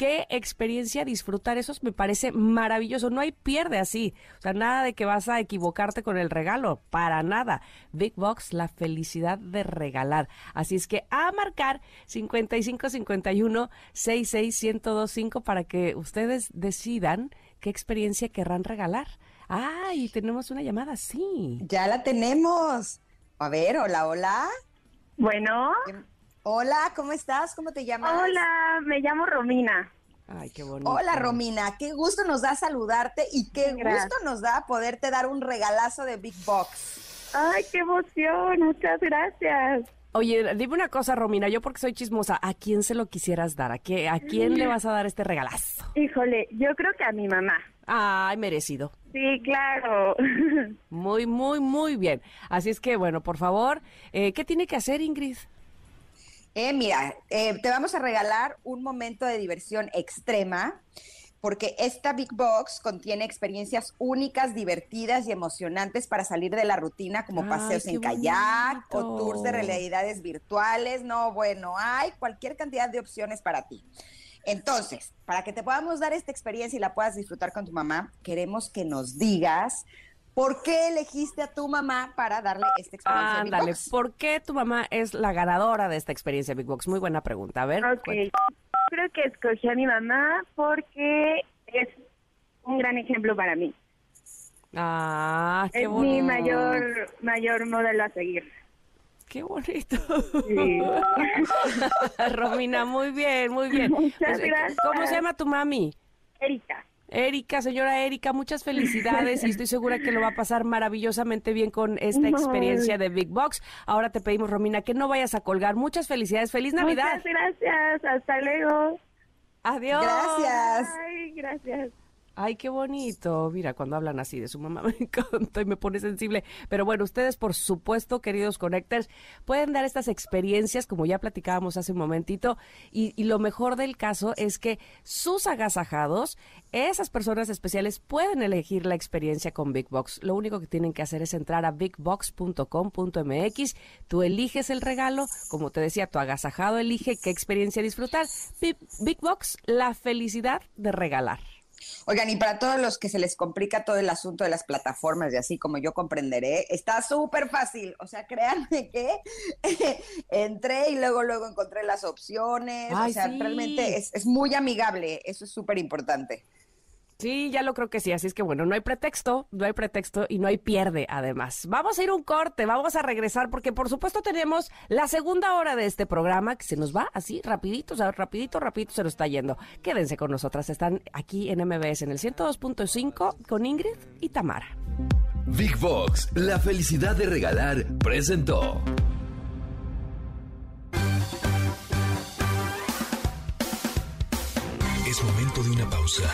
qué experiencia disfrutar. Eso me parece maravilloso. No hay pierde así. O sea, nada de que vas a equivocarte con el regalo. Para nada. Big Box, la felicidad de regalar. Así es que a marcar 5551 66125 para que ustedes decidan qué experiencia querrán regalar. Ah, y tenemos una llamada, sí. Ya la tenemos. A ver, hola, hola. Bueno. Hola, ¿cómo estás? ¿Cómo te llamas? Hola, me llamo Romina. Ay, qué bonito. Hola, Romina. Qué gusto nos da saludarte y qué gusto nos da poderte dar un regalazo de Big Box. Ay, qué emoción. Muchas gracias. Oye, dime una cosa, Romina, yo porque soy chismosa, ¿a quién se lo quisieras dar? ¿A, qué, ¿A quién le vas a dar este regalazo? Híjole, yo creo que a mi mamá. Ay, merecido. Sí, claro. Muy, muy, muy bien. Así es que, bueno, por favor, eh, ¿qué tiene que hacer Ingrid? Eh, mira, eh, te vamos a regalar un momento de diversión extrema porque esta Big Box contiene experiencias únicas, divertidas y emocionantes para salir de la rutina, como paseos en kayak o tours de realidades virtuales. No, bueno, hay cualquier cantidad de opciones para ti. Entonces, para que te podamos dar esta experiencia y la puedas disfrutar con tu mamá, queremos que nos digas ¿Por qué elegiste a tu mamá para darle esta experiencia Ándale, Big Box? ¿por qué tu mamá es la ganadora de esta experiencia Big Box? Muy buena pregunta. A ver. Ok, creo que escogí a mi mamá porque es un gran ejemplo para mí. Ah, qué es mi mayor, mayor modelo a seguir. Qué bonito. Sí. Romina, muy bien, muy bien. Muchas pues, gracias. ¿Cómo se llama tu mami? Erika. Erika, señora Erika, muchas felicidades y estoy segura que lo va a pasar maravillosamente bien con esta experiencia de Big Box. Ahora te pedimos, Romina, que no vayas a colgar. Muchas felicidades. ¡Feliz Navidad! Muchas gracias. Hasta luego. Adiós. Gracias. Ay, gracias. Ay, qué bonito. Mira, cuando hablan así de su mamá me encanta y me pone sensible. Pero bueno, ustedes, por supuesto, queridos connectors, pueden dar estas experiencias, como ya platicábamos hace un momentito. Y, y, lo mejor del caso es que sus agasajados, esas personas especiales, pueden elegir la experiencia con Big Box. Lo único que tienen que hacer es entrar a bigbox.com.mx. Tú eliges el regalo. Como te decía, tu agasajado elige qué experiencia disfrutar. Big Box, la felicidad de regalar. Oigan, y para todos los que se les complica todo el asunto de las plataformas y así como yo comprenderé, está súper fácil. O sea, créanme que entré y luego, luego encontré las opciones. o sea, realmente es, es muy amigable. Eso es súper importante. Sí, ya lo creo que sí. Así es que bueno, no hay pretexto, no hay pretexto y no hay pierde además. Vamos a ir un corte, vamos a regresar porque por supuesto tenemos la segunda hora de este programa que se nos va así rapidito, o sea, rapidito, rapidito se nos está yendo. Quédense con nosotras, están aquí en MBS en el 102.5 con Ingrid y Tamara. Big Box, la felicidad de regalar, presentó. Es momento de una pausa.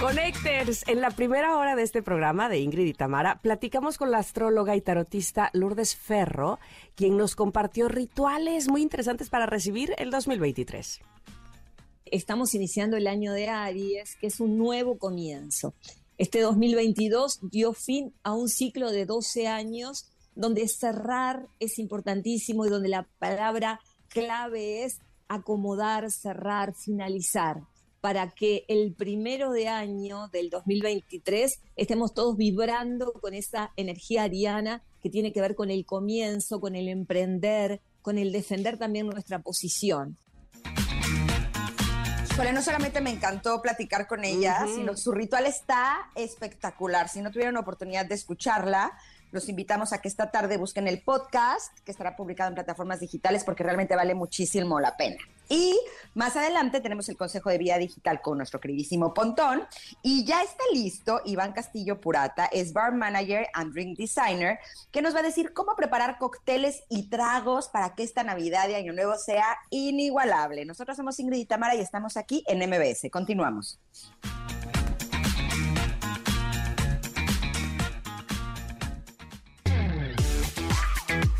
Connectors, en la primera hora de este programa de Ingrid y Tamara, platicamos con la astróloga y tarotista Lourdes Ferro, quien nos compartió rituales muy interesantes para recibir el 2023. Estamos iniciando el año de Aries, que es un nuevo comienzo. Este 2022 dio fin a un ciclo de 12 años donde cerrar es importantísimo y donde la palabra clave es acomodar, cerrar, finalizar para que el primero de año del 2023 estemos todos vibrando con esa energía ariana que tiene que ver con el comienzo, con el emprender, con el defender también nuestra posición. Híjole, no solamente me encantó platicar con ella, sino su ritual está espectacular. Si no tuvieron oportunidad de escucharla, los invitamos a que esta tarde busquen el podcast, que estará publicado en plataformas digitales porque realmente vale muchísimo la pena. Y más adelante tenemos el consejo de vida digital con nuestro queridísimo Pontón. Y ya está listo Iván Castillo Purata, es bar manager and drink designer, que nos va a decir cómo preparar cócteles y tragos para que esta Navidad y Año Nuevo sea inigualable. Nosotros somos Ingrid y Tamara y estamos aquí en MBS. Continuamos.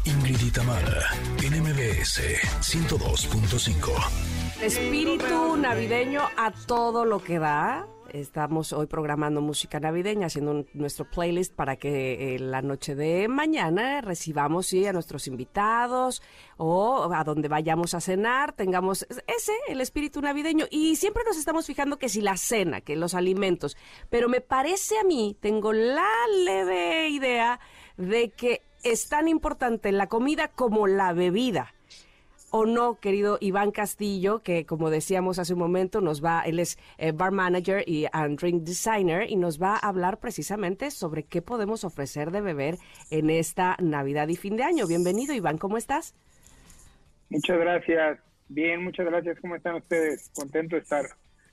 Ingrid y Tamara, MBS 102.5. Espíritu navideño a todo lo que da. Estamos hoy programando música navideña, haciendo nuestro playlist para que eh, la noche de mañana recibamos sí, a nuestros invitados o a donde vayamos a cenar, tengamos ese, el espíritu navideño. Y siempre nos estamos fijando que si la cena, que los alimentos, pero me parece a mí, tengo la leve idea de que es tan importante la comida como la bebida. ¿O no, querido Iván Castillo, que como decíamos hace un momento, nos va, él es eh, bar manager y and drink designer y nos va a hablar precisamente sobre qué podemos ofrecer de beber en esta Navidad y fin de año. Bienvenido, Iván, ¿cómo estás? Muchas gracias. Bien, muchas gracias. ¿Cómo están ustedes? Contento de estar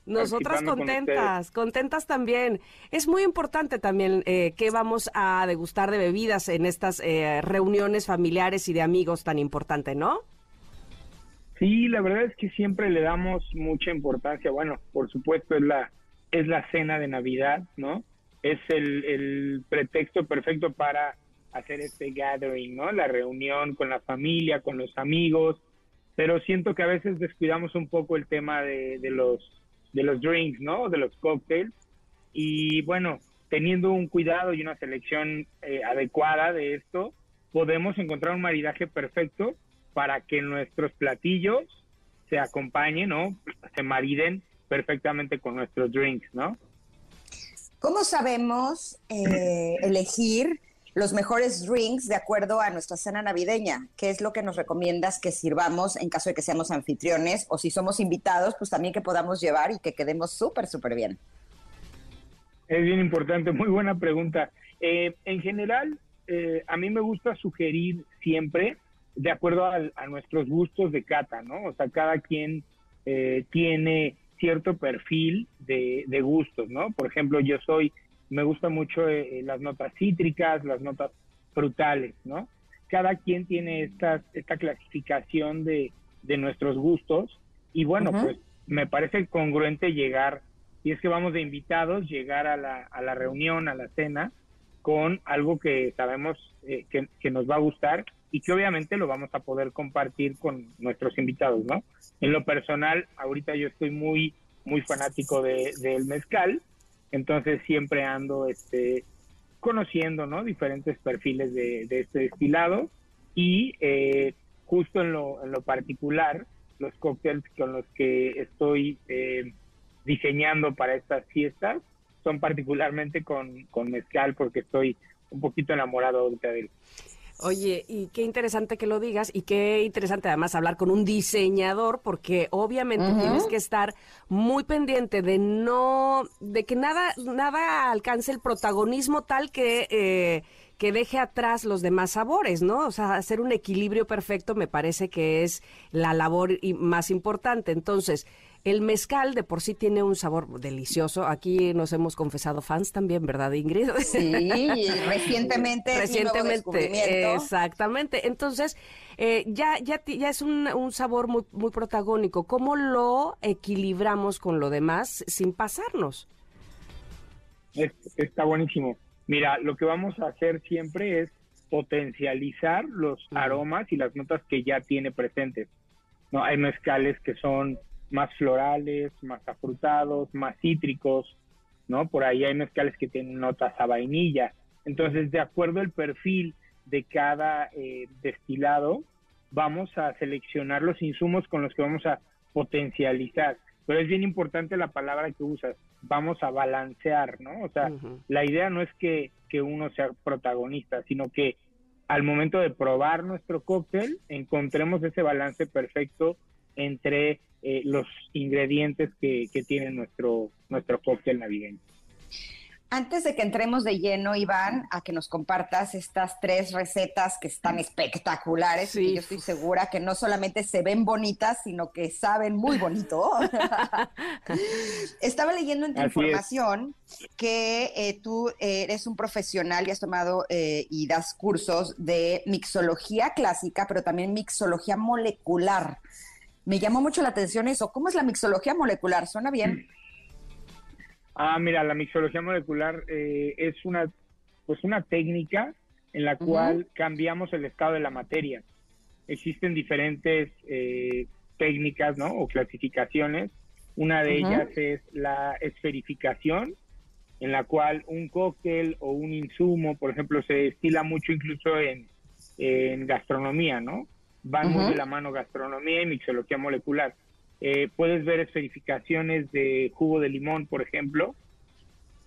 nosotras contentas, contentas también. Es muy importante también eh, que vamos a degustar de bebidas en estas eh, reuniones familiares y de amigos tan importante, ¿no? Sí, la verdad es que siempre le damos mucha importancia. Bueno, por supuesto es la es la cena de Navidad, ¿no? Es el, el pretexto perfecto para hacer este gathering, ¿no? La reunión con la familia, con los amigos. Pero siento que a veces descuidamos un poco el tema de, de los de los drinks, ¿no? De los cócteles. Y bueno, teniendo un cuidado y una selección eh, adecuada de esto, podemos encontrar un maridaje perfecto para que nuestros platillos se acompañen, ¿no? Se mariden perfectamente con nuestros drinks, ¿no? ¿Cómo sabemos eh, elegir los mejores drinks de acuerdo a nuestra cena navideña. ¿Qué es lo que nos recomiendas que sirvamos en caso de que seamos anfitriones o si somos invitados, pues también que podamos llevar y que quedemos súper, súper bien? Es bien importante, muy buena pregunta. Eh, en general, eh, a mí me gusta sugerir siempre de acuerdo a, nuestros gustos de cata, ¿no? O sea, cada quien eh, tiene cierto perfil de, de gustos, ¿no? Por ejemplo, yo soy me gusta mucho eh, eh, las notas cítricas, las notas frutales, ¿no? Cada quien tiene esta, esta clasificación de, de nuestros gustos y bueno, pues me parece congruente llegar, y es que vamos de invitados, llegar a la, a la reunión, a la cena, con algo que sabemos eh, que, que, nos va a gustar y que obviamente lo vamos a poder compartir con nuestros invitados, ¿no? En lo personal, ahorita yo estoy muy, muy fanático de, del mezcal, entonces siempre ando este, conociendo ¿no? diferentes perfiles de, este destilado y eh, justo en lo, en lo particular, los cócteles con los que estoy eh, diseñando para estas fiestas son particularmente con, con mezcal porque estoy un poquito enamorado de él. Oye, y qué interesante que lo digas y qué interesante además hablar con un diseñador porque obviamente tienes que estar muy pendiente de no, de que nada, nada alcance el protagonismo tal que, eh, que deje atrás los demás sabores, ¿no? O sea, hacer un equilibrio perfecto me parece que es la labor más importante. Entonces, el mezcal de por sí tiene un sabor delicioso. Aquí nos hemos confesado fans también, ¿verdad, Ingrid? Sí, recientemente. Recientemente, exactamente. Entonces, eh, ya, ya, ya es un, sabor muy, muy protagónico. ¿Cómo lo equilibramos con lo demás sin pasarnos? está buenísimo. Mira, lo que vamos a hacer siempre es potencializar los aromas y las notas que ya tiene presentes. No, hay mezcales que son más florales, más afrutados, más cítricos, ¿no? Por ahí hay mezcales que tienen notas a vainilla. Entonces, de acuerdo al perfil de cada eh, destilado, vamos a seleccionar los insumos con los que vamos a potencializar. Pero es bien importante la palabra que usas, vamos a balancear, ¿no? O sea, la idea no es que, que uno sea protagonista, sino que al momento de probar nuestro cóctel encontremos ese balance perfecto entre eh, los ingredientes que, que tiene nuestro, nuestro cóctel navideño. Antes de que entremos de lleno, Iván, a que nos compartas estas tres recetas que están espectaculares y yo estoy segura que no solamente se ven bonitas, sino que saben muy bonito. Estaba leyendo en tu información que eh, tú eres un profesional y has tomado eh, y das cursos de mixología clásica, pero también mixología molecular. Me llamó mucho la atención eso. ¿Cómo es la mixología molecular? ¿Suena bien? Ah, mira, la mixología molecular eh, es una, pues una técnica en la cual cambiamos el estado de la materia. Existen diferentes eh, técnicas, ¿no? O clasificaciones. Una de ellas es la esferificación, en la cual un cóctel o un insumo, por ejemplo, se destila mucho incluso en, en gastronomía, ¿no? Van muy de la mano gastronomía y mixología molecular. Eh, puedes ver esferificaciones de jugo de limón, por ejemplo,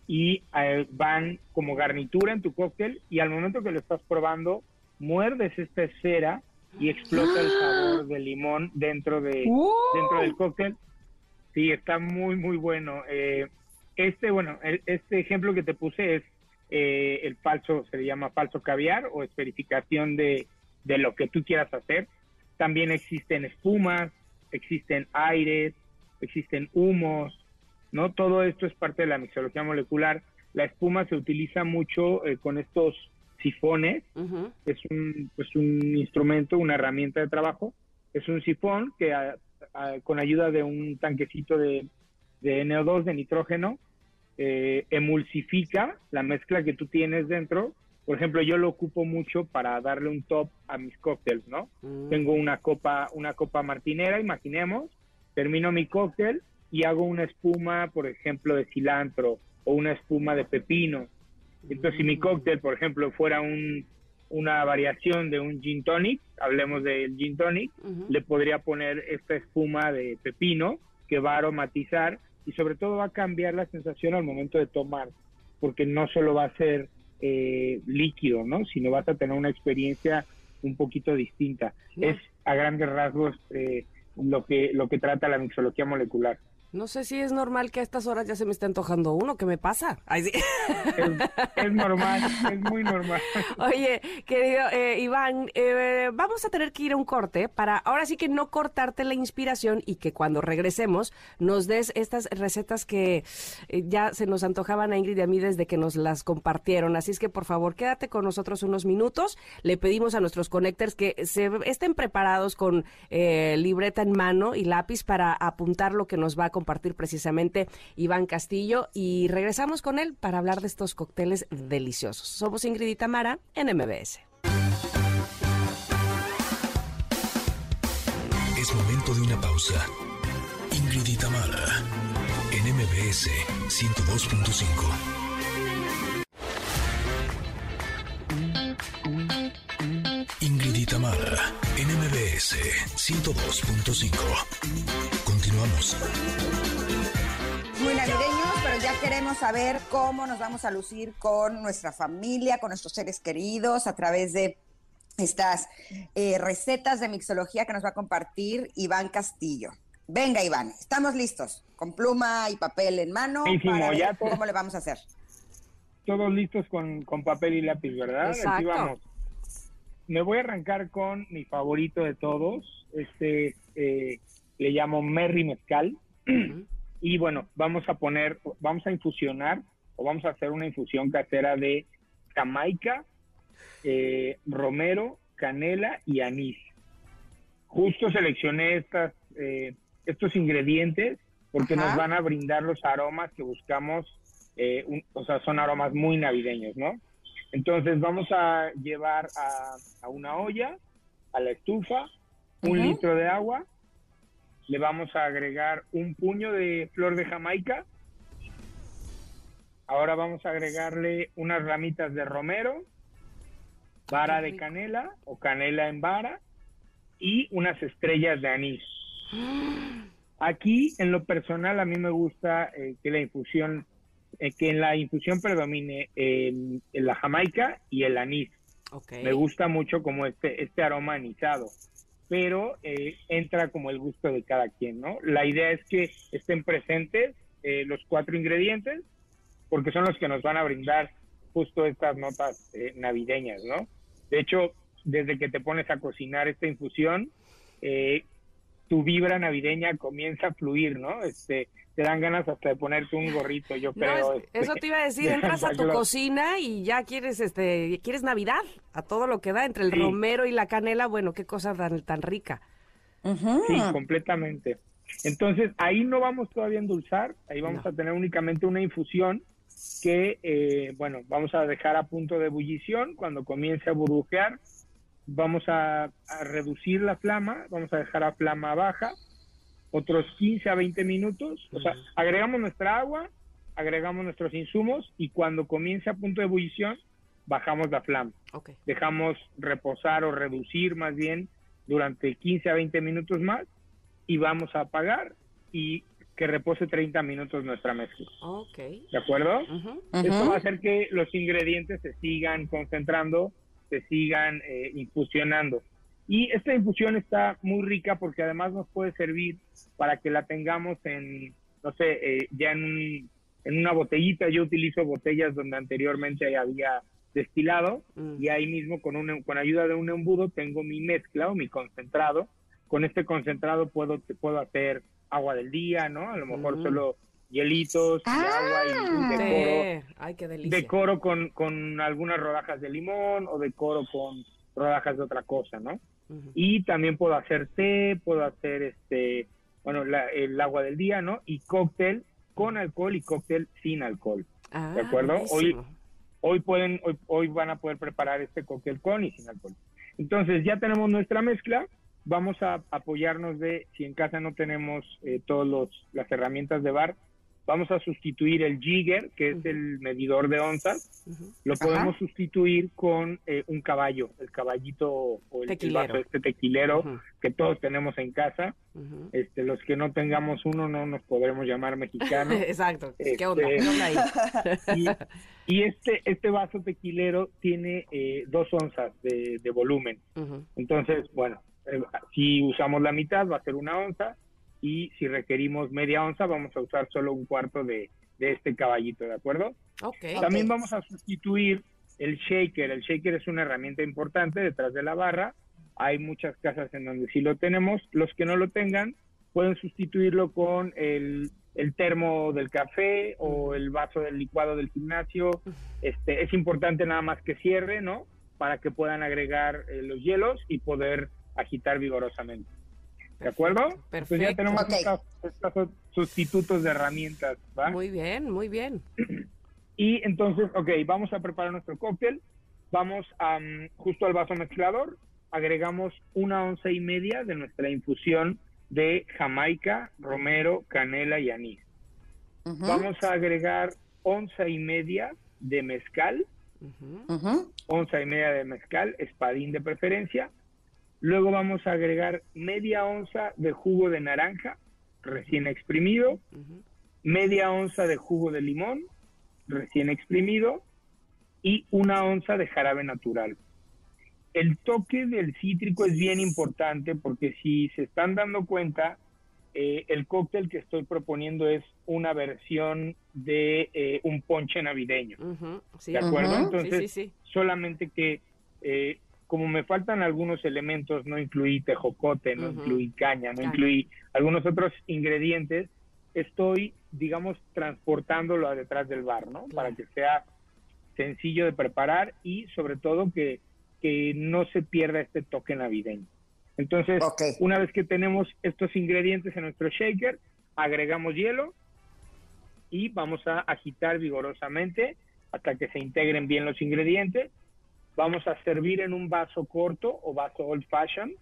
y eh, van como garnitura en tu cóctel y al momento que lo estás probando, muerdes esta esfera y explota el sabor del limón dentro, de, dentro del cóctel. Sí, está muy, muy bueno. Eh, este, bueno, este ejemplo que te puse es el falso, se le llama falso caviar o esferificación de, de lo que tú quieras hacer. También existen espumas, existen aires, existen humos, ¿no? Todo esto es parte de la mixología molecular. La espuma se utiliza mucho eh, con estos sifones, es un, pues un instrumento, una herramienta de trabajo, es un sifón que con ayuda de un tanquecito de, de NO2, de nitrógeno, eh, emulsifica la mezcla que tú tienes dentro por ejemplo, yo lo ocupo mucho para darle un top a mis cócteles, ¿no? Mm. Tengo una copa, una copa martinera, imaginemos, termino mi cóctel y hago una espuma, por ejemplo, de cilantro o una espuma de pepino. Entonces, si mi mm. cóctel, por ejemplo, fuera un, una variación de un gin tonic, hablemos del gin tonic, le podría poner esta espuma de pepino que va a aromatizar y sobre todo va a cambiar la sensación al momento de tomar, porque no solo va a ser eh, líquido, ¿no? Sino vas a tener una experiencia un poquito distinta. Es a grandes rasgos eh, lo que lo que trata la mixología molecular. No sé si es normal que a estas horas ya se me esté antojando uno. ¿Qué me pasa? es, normal, es muy normal. Oye, querido eh, Iván, eh, vamos a tener que ir a un corte para ahora sí que no cortarte la inspiración y que cuando regresemos nos des estas recetas que eh, ya se nos antojaban a Ingrid y a mí desde que nos las compartieron. Así es que por favor quédate con nosotros unos minutos. Le pedimos a nuestros connectors que se estén preparados con libreta en mano y lápiz para apuntar lo que nos va a compartir precisamente Iván Castillo y regresamos con él para hablar de estos cócteles deliciosos. Somos Ingrid y en MBS. Es momento de una pausa. Ingrid y en MBS 102.5. Ingrid y Tamara, NMBS 102.5. Continuamos. Muy navideños, pero ya queremos saber cómo nos vamos a lucir con nuestra familia, con nuestros seres queridos, a través de estas eh, recetas de mixología que nos va a compartir Iván Castillo. Venga, Iván, estamos listos, con pluma y papel en mano. ¿Cómo le vamos a hacer? Todos listos con, con papel y lápiz, ¿verdad? Aquí vamos me voy a arrancar con mi favorito de todos, este eh, le llamo Merry Mezcal. y bueno, vamos a poner, vamos a infusionar o vamos a hacer una infusión casera de Jamaica, eh, romero, canela y anís. Justo seleccioné estas, eh, estos ingredientes porque nos van a brindar los aromas que buscamos, o sea, son aromas muy navideños, ¿no? Entonces vamos a llevar a, una olla, a la estufa, un litro de agua, le vamos a agregar un puño de flor de Jamaica, ahora vamos a agregarle unas ramitas de romero, vara de canela o canela en vara y unas estrellas de anís. Aquí, en lo personal, a mí me gusta eh, que la infusión eh, que en la infusión predomine la jamaica y el anís. Me gusta mucho como este, este aroma anisado, pero eh, entra como el gusto de cada quien, ¿no? La idea es que estén presentes eh, los cuatro ingredientes porque son los que nos van a brindar justo estas notas eh, navideñas, ¿no? De hecho, desde que te pones a cocinar esta infusión, eh, tu vibra navideña comienza a fluir, ¿no? Este, te dan ganas hasta de ponerte un gorrito, yo creo. este, eso te iba a decir, entras a tu cocina y ya quieres, este, quieres Navidad, a todo lo que da, entre el romero y la canela, bueno, qué cosa tan, tan rica. Sí, completamente. Entonces, ahí no vamos todavía a endulzar, ahí vamos a tener únicamente una infusión que, eh, bueno, vamos a dejar a punto de ebullición. Cuando comience a burbujear, vamos a, reducir la flama, vamos a dejar a flama baja, otros 15 a 20 minutos, o sea, agregamos nuestra agua, agregamos nuestros insumos y cuando comience a punto de ebullición, bajamos la flama. Dejamos reposar o reducir más bien durante 15 a 20 minutos más y vamos a apagar y que repose 30 minutos nuestra mezcla. ¿De acuerdo? Esto va a hacer que los ingredientes se sigan concentrando, se sigan eh, infusionando. Y esta infusión está muy rica porque además nos puede servir para que la tengamos en, no sé, eh, ya en, en una botellita. Yo utilizo botellas donde anteriormente había destilado mm. y ahí mismo con, un, con ayuda de un embudo tengo mi mezcla o mi concentrado. Con este concentrado puedo, puedo hacer agua del día, ¿no? A lo mejor mm. solo hielitos y agua y ah. decoro. Ay, qué. Decoro con, con algunas rodajas de limón o decoro con rodajas de otra cosa, ¿no? Y también puedo hacer té, puedo hacer este, bueno, el agua del día, ¿no? Y cóctel con alcohol y cóctel sin alcohol. ¿De ah, acuerdo? Hoy, hoy pueden, hoy, hoy van a poder preparar este cóctel con y sin alcohol. Entonces ya tenemos nuestra mezcla, vamos a apoyarnos de, si en casa no tenemos eh, todas las herramientas de bar, vamos a sustituir el jigger, que es el medidor de onzas, lo podemos sustituir con eh, un caballo, el caballito o el, vaso este tequilero que todos tenemos en casa. este Los que no tengamos uno no nos podremos llamar mexicanos. Exacto, ¿qué onda? Este, y, este, este vaso tequilero tiene eh, dos onzas de, de volumen. Entonces, bueno, eh, si usamos la mitad va a ser una onza y si requerimos media onza vamos a usar solo un cuarto de, este caballito, ¿de acuerdo? También vamos a sustituir el shaker. El shaker es una herramienta importante detrás de la barra. Hay muchas casas en donde sí lo tenemos. Los que no lo tengan pueden sustituirlo con el, termo del café o el vaso del licuado del gimnasio. Este, es importante nada más que cierre, ¿no? Para que puedan agregar eh, los hielos y poder agitar vigorosamente. ¿De acuerdo? Perfecto. Pues ya tenemos estos, sustitutos de herramientas, ¿va? Muy bien, muy bien. Y entonces, ok, vamos a preparar nuestro cóctel. Vamos a, justo al vaso mezclador, agregamos una once y media de nuestra infusión de jamaica, romero, canela y anís. Vamos a agregar onza y media de mezcal, onza y media de mezcal, espadín de preferencia, Luego vamos a agregar media onza de jugo de naranja recién exprimido, media onza de jugo de limón recién exprimido y una onza de jarabe natural. El toque del cítrico es bien importante porque si se están dando cuenta, eh, el cóctel que estoy proponiendo es una versión de eh, un ponche navideño. ¿De acuerdo? Entonces, solamente que eh, como me faltan algunos elementos, no incluí tejocote, no incluí caña, no incluí algunos otros ingredientes, estoy, digamos, transportándolo a detrás del bar, ¿no? Para que sea sencillo de preparar y sobre todo que, que no se pierda este toque navideño. Entonces, una vez que tenemos estos ingredientes en nuestro shaker, agregamos hielo y vamos a agitar vigorosamente hasta que se integren bien los ingredientes vamos a servir en un vaso corto o vaso old fashion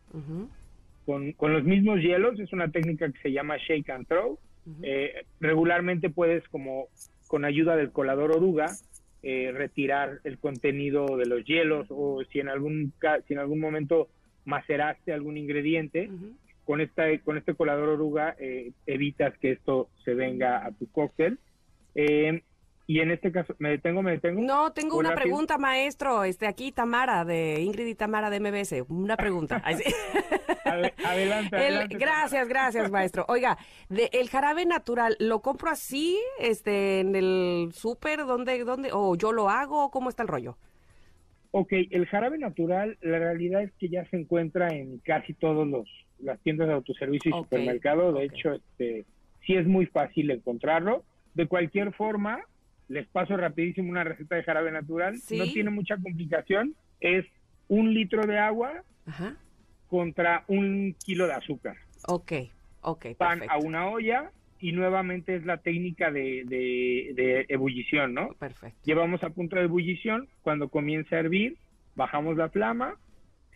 con, con, los mismos hielos. Es una técnica que se llama shake and throw. Eh, regularmente puedes, como con ayuda del colador oruga, eh, retirar el contenido de los hielos o si en algún, si en algún momento maceraste algún ingrediente, con, esta, con este colador oruga eh, evitas que esto se venga a tu cóctel. Y en este caso, ¿me detengo, me detengo? No, tengo ¿O una pregunta, maestro. Este, aquí Tamara, de Ingrid y Tamara de MBS. Una pregunta. Adelante, El- adelante. gracias, gracias, maestro. Oiga, de, el jarabe natural, ¿lo compro así, este, en el súper? ¿Dónde, dónde? ¿O yo lo hago? ¿Cómo está el rollo? Ok, el jarabe natural, la realidad es que ya se encuentra en casi todos los las tiendas de autoservicio y supermercado. De hecho, este sí es muy fácil encontrarlo. De cualquier forma, les paso rapidísimo una receta de jarabe natural. Sí. No tiene mucha complicación. Es un litro de agua Ajá. contra un kilo de azúcar. Ok, ok, Pan perfecto. a una olla y nuevamente es la técnica de, de, de ebullición, ¿no? Perfecto. llevamos a punto de ebullición, cuando comienza a hervir, bajamos la flama,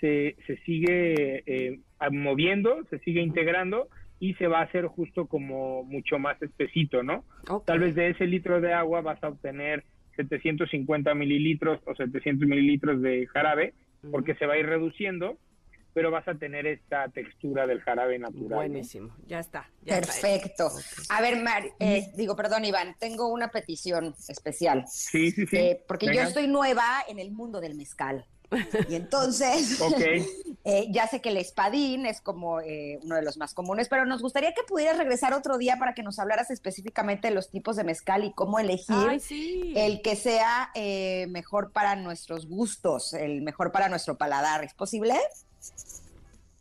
se, se sigue eh, moviendo, se sigue integrando y se va a hacer justo como mucho más espesito, ¿no? Tal vez de ese litro de agua vas a obtener 750 mililitros o 700 mililitros de jarabe, porque se va a ir reduciendo, pero vas a tener esta textura del jarabe natural. ¿no? Buenísimo, ya está. ya. Perfecto. A ver, Mar, eh, digo, perdón, Iván, tengo una petición especial. Sí, sí, sí. Eh, porque yo estoy nueva en el mundo del mezcal. Y entonces, eh, ya sé que el espadín es como eh, uno de los más comunes, pero nos gustaría que pudieras regresar otro día para que nos hablaras específicamente de los tipos de mezcal y cómo elegir Ay, sí. el que sea eh, mejor para nuestros gustos, el mejor para nuestro paladar. ¿Es posible?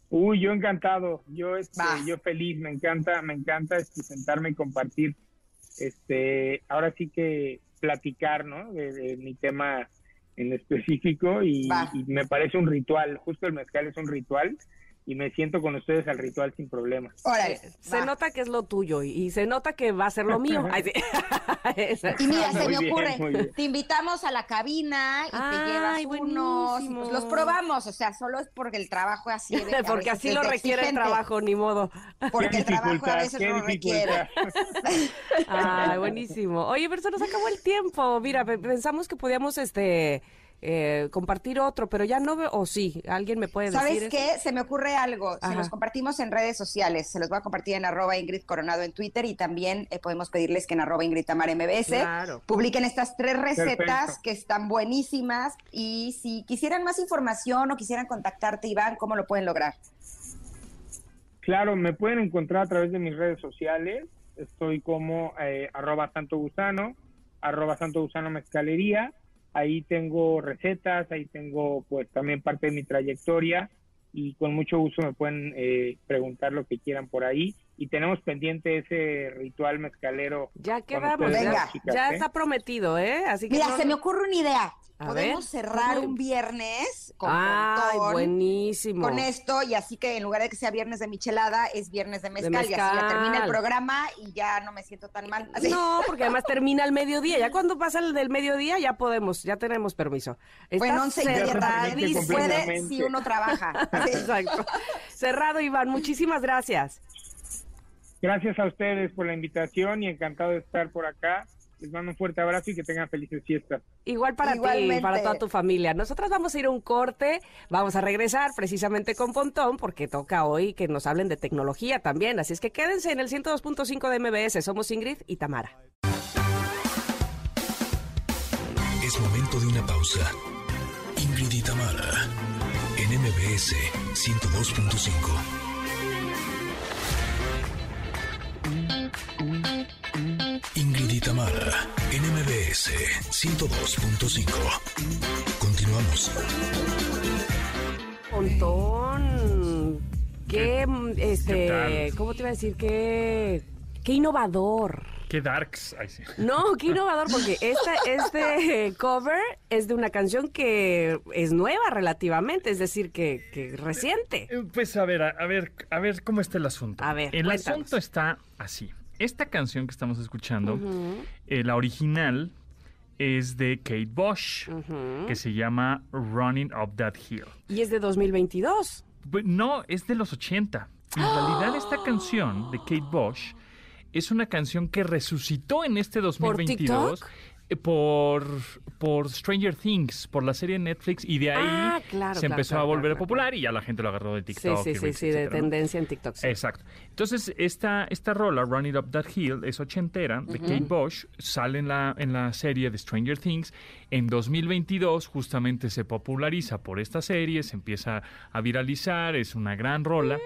Uy, yo encantado, yo este, yo feliz, me encanta, me encanta este, sentarme y compartir, este, ahora sí que platicar, ¿no? De, de mi tema en específico y, me parece un ritual, justo el mezcal es un ritual y me siento con ustedes al ritual sin problema. Órale. Se va. nota que es lo tuyo y, y se nota que va a ser lo mío. Ay, sí. Eso. Y mira, se Muy me bien, ocurre, bien. te invitamos a la cabina y Ay, te llevas unos, pues los probamos, o sea, solo es porque el trabajo así de, Porque así lo requiere el trabajo, ni modo. Porque Qué el trabajo a veces qué lo requiere. Ay, buenísimo. Oye, pero se nos acabó el tiempo. Mira, pe- pensamos que podíamos este eh, compartir otro, pero ya no veo, o sí, alguien me puede ¿Sabes decir. qué? Se me ocurre algo. Se Ajá. los compartimos en redes sociales. Se los voy a compartir en arroba Ingrid Coronado en Twitter y también eh, podemos pedirles que en arroba Ingrid Tamar MBS Claro. publiquen estas tres recetas Perfecto. que están buenísimas. Y si quisieran más información o quisieran contactarte, Iván, ¿cómo lo pueden lograr? Claro, me pueden encontrar a través de mis redes sociales. Estoy como eh, arroba santo gusano, arroba santo gusano mezcalería. Ahí tengo recetas, ahí tengo pues también parte de mi trayectoria y con mucho gusto me pueden eh, preguntar lo que quieran por ahí. Y tenemos pendiente ese ritual mezcalero. Ya quedamos, ya, Venga. chicas, ya ¿eh? está prometido, ¿eh? Así que Mira, no- se me ocurre una idea. A Podemos ver, cerrar un viernes con Ay, montón, buenísimo. con esto y así que en lugar de que sea viernes de michelada, es viernes de mezcal, y así ya mezcal. termina el programa y ya no me siento tan mal. Así. No, porque además termina el mediodía. Ya cuando pasa el del mediodía ya podemos, ya tenemos permiso. Está Bueno, once y puede si uno trabaja. Exacto. Cerrado, Iván. Muchísimas gracias. Gracias a ustedes por la invitación y encantado de estar por acá. Les mando un fuerte abrazo y que tengan felices fiestas. Igual para ti, Igualmente. para toda tu familia. Nosotras vamos a ir a un corte, vamos a regresar precisamente con Pontón, porque toca hoy que nos hablen de tecnología también. Así es que quédense en el 102.5 de MBS. Somos Ingrid y Tamara. Es momento de una pausa. Ingrid y Tamara, en MBS 102.5. Ingrid y Tamara, en MBS 102.5. Continuamos. Pontón. Qué, este, tal? ¿cómo te iba a decir? Qué, qué innovador. Qué darks. Ay, sí. No, qué innovador, porque esta, este cover es de una canción que es nueva relativamente, es decir, que, que reciente. Eh, Pues a ver, a, a ver, a ver cómo está el asunto. A ver, el cuéntanos. asunto está así. Esta canción que estamos escuchando, eh, la original es de Kate Bush, que se llama Running Up That Hill. Y es de 2022. Pues, No, es de los 80. En realidad esta canción de Kate Bush es una canción que resucitó en este 2022. TikTok? Eh, por, por Stranger Things, por la serie de Netflix, y de ahí Ah, claro, se claro, empezó claro, a volver popular y ya la gente lo agarró de Sí, TikTok. sí, sí, Reels, sí, de tendencia en TikTok. sí. Exacto. Entonces, esta, esta rola, Run It Up That Hill, es ochentera, de Kate Bush, sale en la, en la serie de Stranger Things. En 2022, justamente se populariza por esta serie, se empieza a viralizar, es una gran rola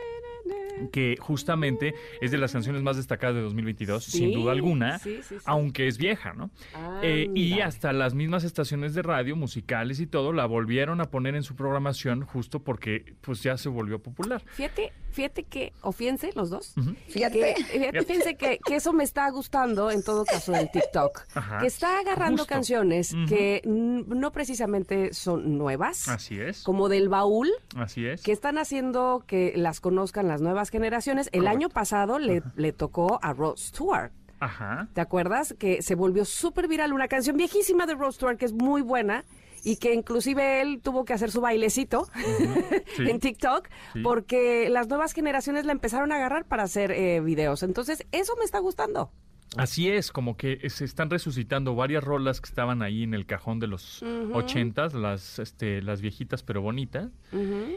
que justamente es de las canciones más destacadas de 2022, sin duda alguna, sí, sí, sí. aunque es vieja, ¿no? Eh, y hasta las mismas estaciones de radio, musicales y todo, la volvieron a poner en su programación justo porque pues ya se volvió popular. Fíjate, fíjate que, o fíjense los dos, Fíjate. que, fíjate, fíjense que, que eso me está gustando en todo caso en TikTok, Ajá. que está agarrando Justo. canciones que no precisamente son nuevas, Así es. como del baúl, Así es. que están haciendo que las conozcan las nuevas generaciones. El Correcto. año pasado le, le tocó a Rod Stewart. Ajá. ¿Te acuerdas? Que se volvió súper viral una canción viejísima de Rod Stewart que es muy buena y que inclusive él tuvo que hacer su bailecito Sí. en TikTok Sí. porque las nuevas generaciones la empezaron a agarrar para hacer eh, videos. Entonces, eso me está gustando. Así es, como que se están resucitando varias rolas que estaban ahí en el cajón de los ochentas, las, este, las viejitas pero bonitas.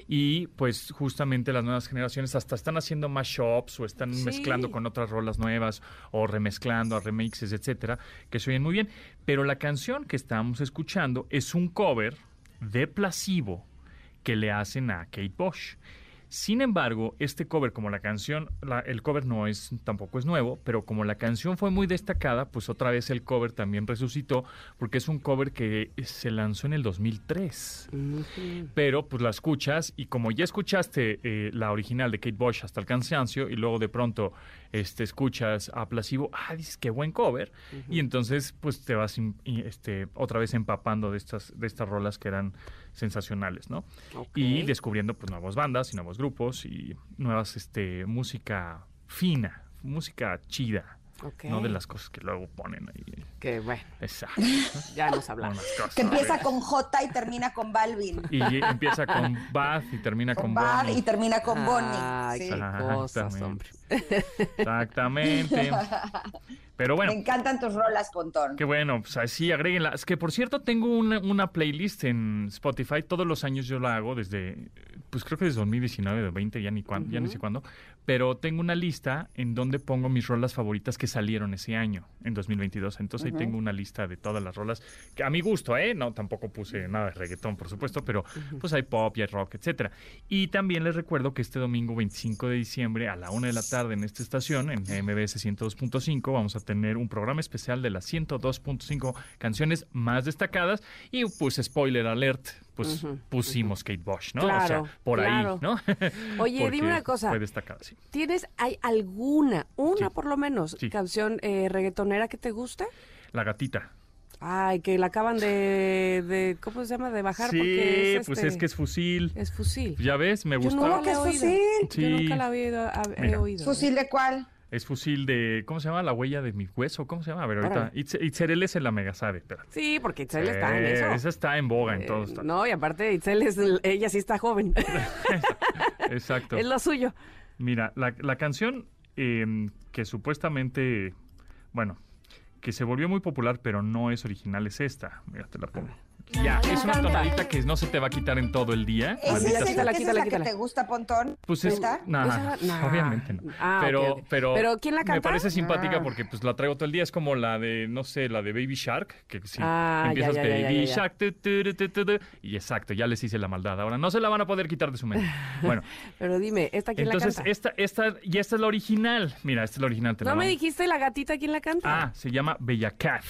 Y pues justamente las nuevas generaciones hasta están haciendo mashups o están Sí. mezclando con otras rolas nuevas o remezclando a remixes, etcétera, que se oyen muy bien. Pero la canción que estamos escuchando es un cover de Placebo que le hacen a Kate Bush. Sin embargo, este cover, como la canción, la- el cover no es, tampoco es nuevo, pero como la canción fue muy destacada, pues otra vez el cover también resucitó, porque es un cover que se lanzó en el 2003. Pero pues la escuchas y como ya escuchaste eh, la original de Kate Bush hasta el cansancio y luego de pronto este, escuchas a Placebo, ah, dices qué buen cover. Y entonces pues te vas este, otra vez empapando de estas, de estas rolas que eran sensacionales, ¿no? Y descubriendo pues nuevas bandas y nuevos grupos y nuevas este, música fina, música chida. Ok. No de las cosas que luego ponen ahí. Que bueno, Exacto. ya nos hablamos. Cosas Que empieza con J y termina con Balvin. Y empieza con Bath y termina con, Con Bad Bonnie. y termina con Bonnie. Ay, Sí. qué cosas, hombre. Exactamente. Pero bueno, Me encantan tus rolas, Pontón. qué bueno, pues así agréguenla. Es que por cierto tengo una, una playlist en Spotify, todos los años yo la hago desde, pues creo que desde 2019, de 20, ya ni, cuán- ya ni sé cuándo, pero tengo una lista en donde pongo mis rolas favoritas que salieron ese año, en 2022. Entonces ahí tengo una lista de todas las rolas, que a mi gusto, ¿eh? No, tampoco puse nada de reggaetón, por supuesto, pero pues hay pop y hay rock, etcétera. Y también les recuerdo que este domingo 25 de diciembre a la una de la tarde en esta estación, en MBS 102.5, vamos a tener un programa especial de las 102.5 canciones más destacadas y pues spoiler alert, pues pusimos Kate Bush, ¿no? Claro, o sea, por claro. ahí, ¿no? Oye, Porque dime una cosa. Fue destacada, sí. ¿Tienes, hay alguna, una Sí. por lo menos, Sí. canción eh, reggaetonera que te guste? La gatita. Ay, que la acaban de, de ¿cómo se llama? De bajar sí, porque es, pues este, es que es fusil. es fusil. Ya ves, me Yo gustó. nunca ¿Cómo que la he es oído. Sí. Yo nunca la oído. he oído. ¿Fusil de cuál? Es fusil de, ¿cómo se llama? La huella de mi hueso, ¿cómo se llama? A ver, ahorita. Itz- Itzerele se la mega sabe, espérate. Sí, porque Itzel está en Eh, eso. Esa está en boga en Eh, todos. lados. no, y aparte Itzel es, ella sí está joven. Exacto. es lo suyo. Mira, la, la canción eh, que supuestamente, bueno, que se volvió muy popular, pero no es original, es esta. Mira, te la pongo. Ya, Me es una tonadita que no se te va a quitar en todo el día. ¿Es Maldita sea. serio Quítala, esa quítala, es quítala. que te gusta, Pontón? Pues es, ¿Esta? nah, Esa- nah. obviamente no. Ah, pero, pero, ¿Pero quién la Me canta? parece simpática Ah. porque pues la traigo todo el día. Es como la de, no sé, la de Baby Shark, que si Ah, empiezas ya, ya, Baby ya, ya, ya. Shark, tu, tu, tu, tu, tu, y exacto, ya les hice la maldad. Ahora no se la van a poder quitar de su mente. Bueno, Pero dime, ¿esta quién entonces la canta? esta, esta, y esta es la original. Mira, esta es la original. te la ¿No me dijiste la gatita quién la canta? Ah, se llama Bella Cat.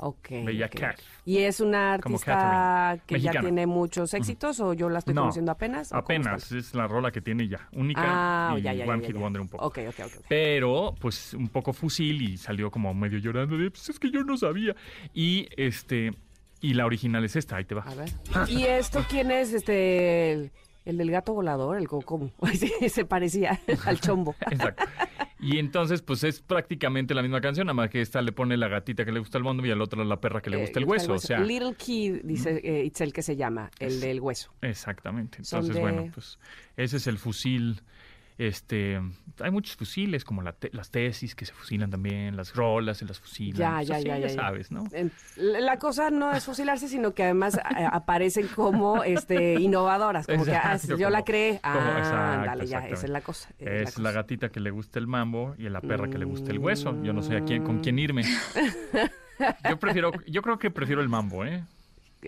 Ok. Bella ok. Cat. ¿Y es una artista que ya tiene muchos éxitos o yo la estoy No, conociendo apenas? Apenas, es la rola que tiene ya. Única Ah, y ya, ya, ya, One ya, Hit. Wonder un poco. Ok, ok, ok. ok. pero pues un poco fusil y salió como medio llorando de pues es que yo no sabía y este y la original es esta ahí te va A ver. ¿Y esto quién es? Este, el, el del gato volador, el cómo se parecía al chombo. Exacto. y entonces pues es prácticamente la misma canción nada más que esta le pone la gatita que le gusta el mundo y al otro la perra que le Eh, gusta el hueso o sea Little Kid, dice eh, Itzel que se llama, el del hueso. exactamente entonces de- bueno pues ese es el fusil Este, hay muchos fusiles, como la te- las tesis que se fusilan también, las rolas se las fusilan. Ya, Pues ya, así, ya, ya, ya. sabes, ¿no? La cosa no es fusilarse, sino que además eh, aparecen como este innovadoras, como que ah, yo la como- creé. como- Ah, exacto, dale, ya, esa es la cosa. Es cosa. la gatita que le gusta el mambo y la perra que le gusta el hueso. Yo no sé a quién, con quién irme. Yo prefiero, yo creo que prefiero el mambo, ¿eh?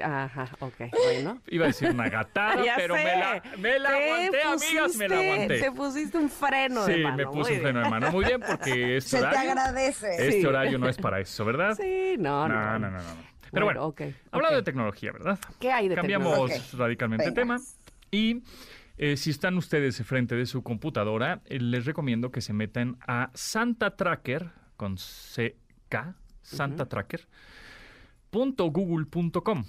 Ajá, ok, bueno. Iba a decir una gatada, pero sé. me la, me la Te aguanté, amigas, me la pusiste- aguanté. Te pusiste un freno de Sí, mano. me muy puse un freno de mano. Muy bien, porque este Se te horario, agradece. este Sí. horario no es para eso, ¿verdad? Sí, no, no. no, no, no, no. Pero bueno, ok, hablando ok. de tecnología, ¿verdad? ¿Qué hay de Cambiamos tecnología? radicalmente de Venga. tema. Y eh, si están ustedes frente de su computadora, eh, les recomiendo que se metan a Santa Tracker con CK, Santa Tracker, google.com.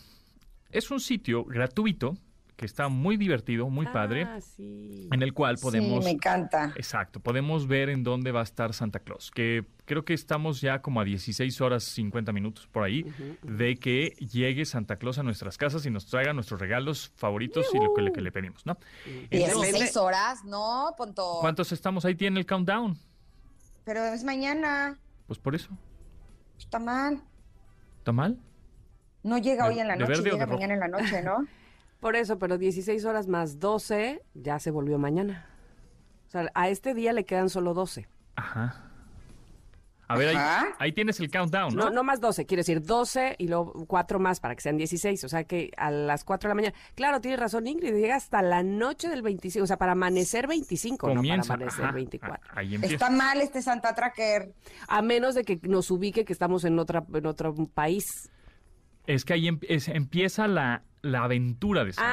Es un sitio gratuito que está muy divertido, muy padre, Ah, sí. en el cual podemos... Sí, me encanta. Exacto, podemos ver en dónde va a estar Santa Claus, que creo que estamos ya como a 16 horas 50 minutos por ahí de que llegue Santa Claus a nuestras casas y nos traiga nuestros regalos favoritos y lo que le, que le pedimos, ¿no? Entonces, 16 horas, no, Ponto. ¿Cuántos estamos ahí? Tiene el countdown. Pero es mañana. Pues por eso. Está mal. ¿Está mal? No llega ¿De- hoy en la noche, llega mañana en la noche, ¿no? Por eso, pero 16 horas más 12 ya se volvió mañana. O sea, a este día le quedan solo 12. Ajá. A ver, ahí, ahí tienes el countdown, ¿no? No, no más 12, quiero decir 12 y luego 4 más para que sean 16. O sea que a las 4 de la mañana. Claro, tiene razón Ingrid, llega hasta la noche del 25, o sea, para amanecer 25, Comienza. no para amanecer ajá, 24. a- Ahí empieza. Está mal este Santa Tracker. A menos de que nos ubique que estamos en otra en otro país. Es que ahí em- es- empieza la, la aventura de Santa.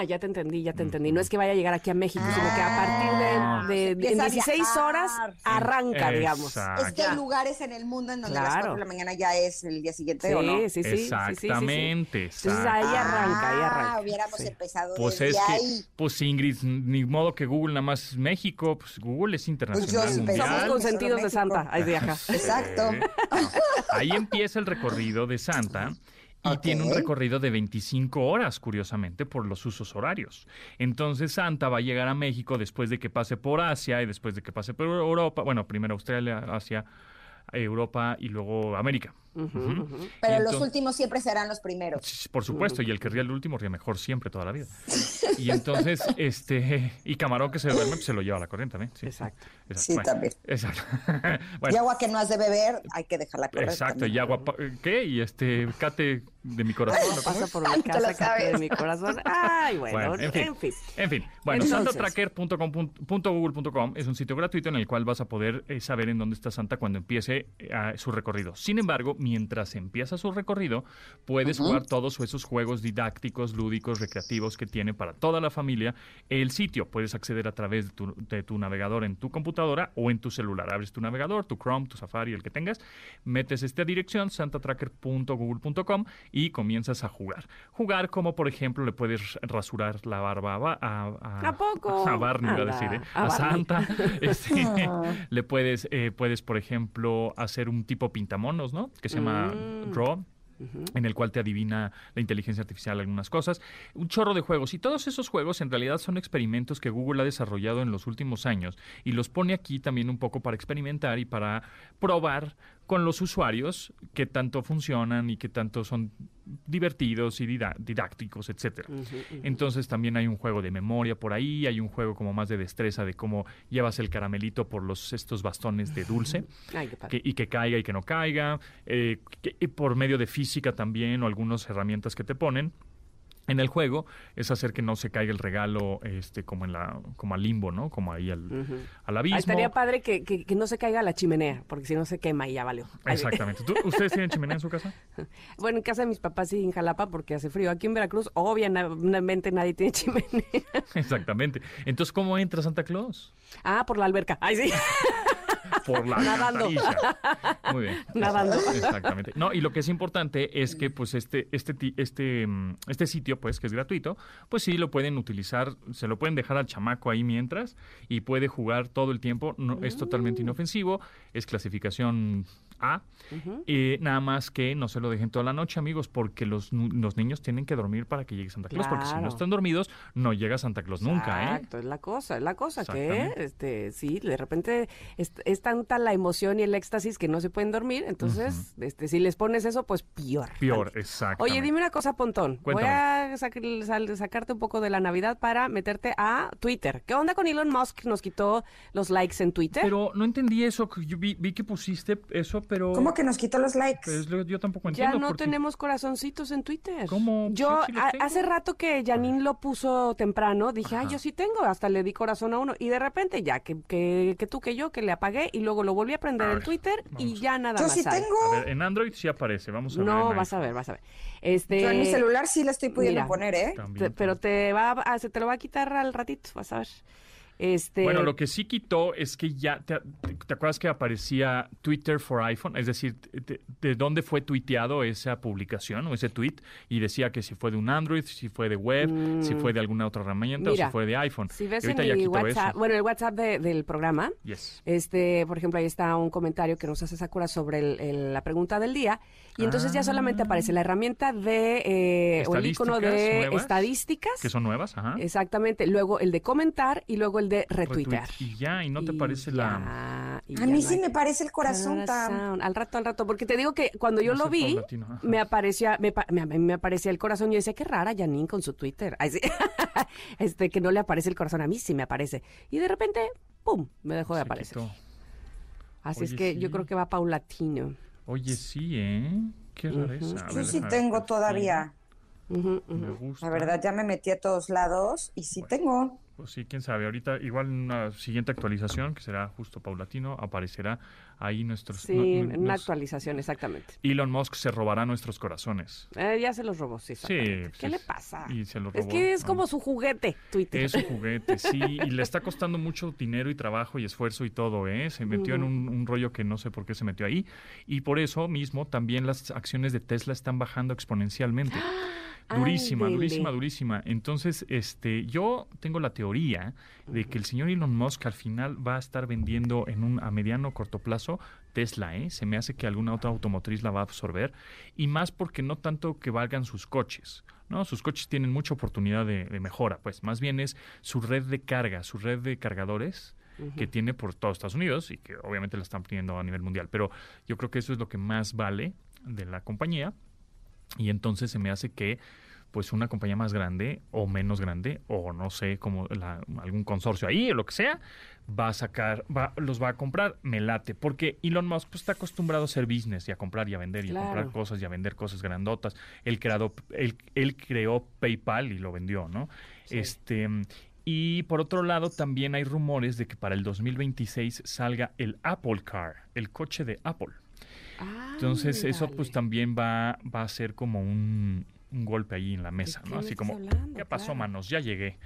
Ah, ya te entendí, ya te entendí. No es que vaya a llegar aquí a México, sino que a Ah. partir de, de- Se empieza en a 16 viajar. horas arranca, digamos. Exacto. Es que hay lugares en el mundo en donde a las Claro. 4 de la mañana ya es el día siguiente, Sí, ¿o no? sí, sí, sí, sí, sí, sí, sí. Exactamente, Entonces ahí arranca, ahí Ah, arranca. hubiéramos Sí. empezado Pues desde es que, ahí. pues Ingrid, ni modo que Google nada más es México, pues Google es internacional, Pues yo mundial. Somos consentidos de Santa. Ahí de acá. Exacto. Ahí empieza el recorrido de Santa y tiene un recorrido de 25 horas, curiosamente, por los usos horarios. Entonces Santa va a llegar a México después de que pase por Asia y después de que pase por Europa, bueno, primero Australia, Asia, Europa y luego América. Pero los últimos siempre serán los primeros. Por supuesto, y el que ría el último ría mejor siempre toda la vida. Y entonces, este, y camarón que se duerme, pues se lo lleva a la corriente también. Sí, Exacto. Exacto. Sí, Bueno, también. Exacto. Y Bueno, agua que no has de beber, hay que dejarla correr. exacto, también. y agua, pa- ¿qué? Y este, cate de mi corazón. ¿no? ¿Cómo Pasa por mi casa, cate de mi corazón. Ay, bueno, Bueno, en fin. en fin. En fin, bueno, Entonces. santatracker.google.com es un sitio gratuito en el cual vas a poder eh, saber en dónde está Santa cuando empiece eh, a- su recorrido. Sin embargo, mientras empieza su recorrido, puedes jugar todos esos juegos didácticos, lúdicos, recreativos que tiene para toda la familia el sitio. Puedes acceder a través de tu, de tu navegador en tu computadora o en tu celular. Abres tu navegador, tu Chrome, tu Safari, el que tengas, metes esta dirección, santatracker.google.com y comienzas a jugar. Jugar como, por ejemplo, le puedes rasurar la barba a, a, ¿A poco? a Barney, iba a decir, ¿eh? a. Santa. Este, le puedes, eh, puedes, por ejemplo, hacer un tipo pintamonos, ¿no? Que se llama Mm. Draw en el cual te adivina la inteligencia artificial algunas cosas, un chorro de juegos. Y todos esos juegos en realidad son experimentos que Google ha desarrollado en los últimos años y los pone aquí también un poco para experimentar y para probar con los usuarios qué tanto funcionan y qué tanto son divertidos y didácticos, etcétera. Entonces también hay un juego de memoria por ahí, hay un juego como más de destreza de cómo llevas el caramelito por los estos bastones de dulce Ay, que- y que caiga y que no caiga, eh, que- y por medio de física también o algunas herramientas que te ponen. En el juego es hacer que no se caiga el regalo este como en la como al limbo, ¿no? Como ahí al, al abismo. Ahí estaría padre que, que, que no se caiga la chimenea, porque si no se quema y ya valió. Exactamente. ¿Tú- ¿Ustedes tienen chimenea en su casa? Bueno, en casa de mis papás sí en Jalapa porque hace frío. Aquí en Veracruz, obviamente nadie tiene chimenea. Exactamente. Entonces, ¿cómo entra Santa Claus? Ah, por la alberca. Ay, sí. Por la Nadando. Muy bien. Nadando. Exactamente. No, y lo que es importante es que pues este este este mm, este sitio pues que es gratuito, pues sí lo pueden utilizar, se lo pueden dejar al chamaco ahí mientras y puede jugar todo el tiempo, no es Mm. totalmente inofensivo, es clasificación A. Eh, nada más que no se lo dejen toda la noche, amigos, porque los, los niños tienen que dormir para que llegue Santa Claus, porque si no están dormidos, no llega Santa Claus nunca, ¿eh? Exacto, es la cosa, es la cosa que, este, sí, de repente es, es tanta la emoción y el éxtasis que no se pueden dormir, entonces, este, si les pones eso, pues peor. Peor, exacto. Oye, dime una cosa, Pontón. Cuéntame. Voy a sac- sacarte un poco de la Navidad para meterte a Twitter. ¿Qué onda con Elon Musk? Nos quitó los likes en Twitter. Pero no entendí eso, yo vi, vi que pusiste eso, pero... ¿Cómo que nos quitó los likes? Pues lo- yo tampoco ya entiendo. no porque- tenemos corazoncitos en Twitter. ¿Cómo? Yo Sí, sí a- tengo. hace rato que Janine lo puso temprano, dije, ay, Ajá. yo sí tengo, hasta le di corazón a uno. Y de repente ya, que, que, que tú, que yo, que le apagué y luego lo volví a prender A en Twitter y ya nada Yo más. sí hay. tengo. A ver, en Android sí aparece, vamos a ver. No, vas a ver, vas a ver. Este, Yo en mi celular sí la estoy pudiendo mira, poner, ¿eh? También, te- pero te va a, se te lo va a quitar al ratito, vas a ver. Este, Bueno, lo que sí quitó es que ya, te, te acuerdas que aparecía Twitter for iPhone? Es decir, de, de dónde fue tuiteado esa publicación o ese tweet y decía que si fue de un Android, si fue de web, si fue de alguna otra herramienta o si fue de iPhone. si ves en quitó WhatsApp, eso. bueno, el WhatsApp de- del programa, Yes. Este, por ejemplo, ahí está un comentario que nos hace Sakura sobre el- el- la pregunta del día. Y entonces ya solamente aparece la herramienta de, eh, o el icono de nuevas, estadísticas. Que son nuevas, ajá. Exactamente. Luego el de comentar y luego el de retuitear. Retweet. Y ya, y no te Y parece la... ya, A mí sí me parece el corazón tan... Al rato, al rato. Porque te digo que cuando yo No lo vi, me aparecía, me, me, me aparecía el corazón. Yo decía, qué rara Janine con su Twitter. Ay, sí. este, que no le aparece el corazón. A mí sí me aparece. Y de repente, ¡pum! Me dejó de Se aparecer. quitó. Así es que yo creo que va paulatino. Oye, sí, ¿eh? Qué rareza. Yo ver, sí tengo todavía. Me gusta. La verdad, ya me metí a todos lados y sí tengo. Pues sí, quién sabe. Ahorita, igual en una siguiente actualización, que será justo paulatino, aparecerá ahí nuestros... Sí, no- en una nos- actualización, exactamente. Elon Musk se robará nuestros corazones. Eh, ya se los robó, sí, Sí, pues ¿Qué le pasa? y se lo Es que es como su juguete, Twitter. Es un juguete, sí, y le está costando mucho dinero y trabajo y esfuerzo y todo, ¿eh? Se metió en un, un rollo que no sé por qué se metió ahí. Y por eso mismo también las acciones de Tesla están bajando exponencialmente. Durísima, durísima, durísima. Entonces, este, yo tengo la teoría de que el señor Elon Musk al final va a estar vendiendo en un a mediano o corto plazo Tesla, ¿eh? Se me hace que alguna otra automotriz la va a absorber y más porque no tanto que valgan sus coches, ¿no? Sus coches tienen mucha oportunidad de, de mejora, pues más bien es su red de carga, su red de cargadores que tiene por todo Estados Unidos y que obviamente la están poniendo a nivel mundial, pero yo creo que eso es lo que más vale de la compañía y entonces se me hace que pues una compañía más grande o menos grande o no sé como la- algún consorcio ahí o lo que sea va a sacar va, los va a comprar me late porque Elon Musk pues, está acostumbrado a hacer business y a comprar y a vender y a comprar cosas y a vender cosas grandotas. Él creado él, él creó PayPal y lo vendió no este y por otro lado también hay rumores de que para el 2026 salga el Apple Car el coche de Apple entonces eso pues también va, va a ser como un, un golpe ahí en la mesa, ¿no? Así como, hablando? ¿qué pasó, Claro. manos? Ya llegué.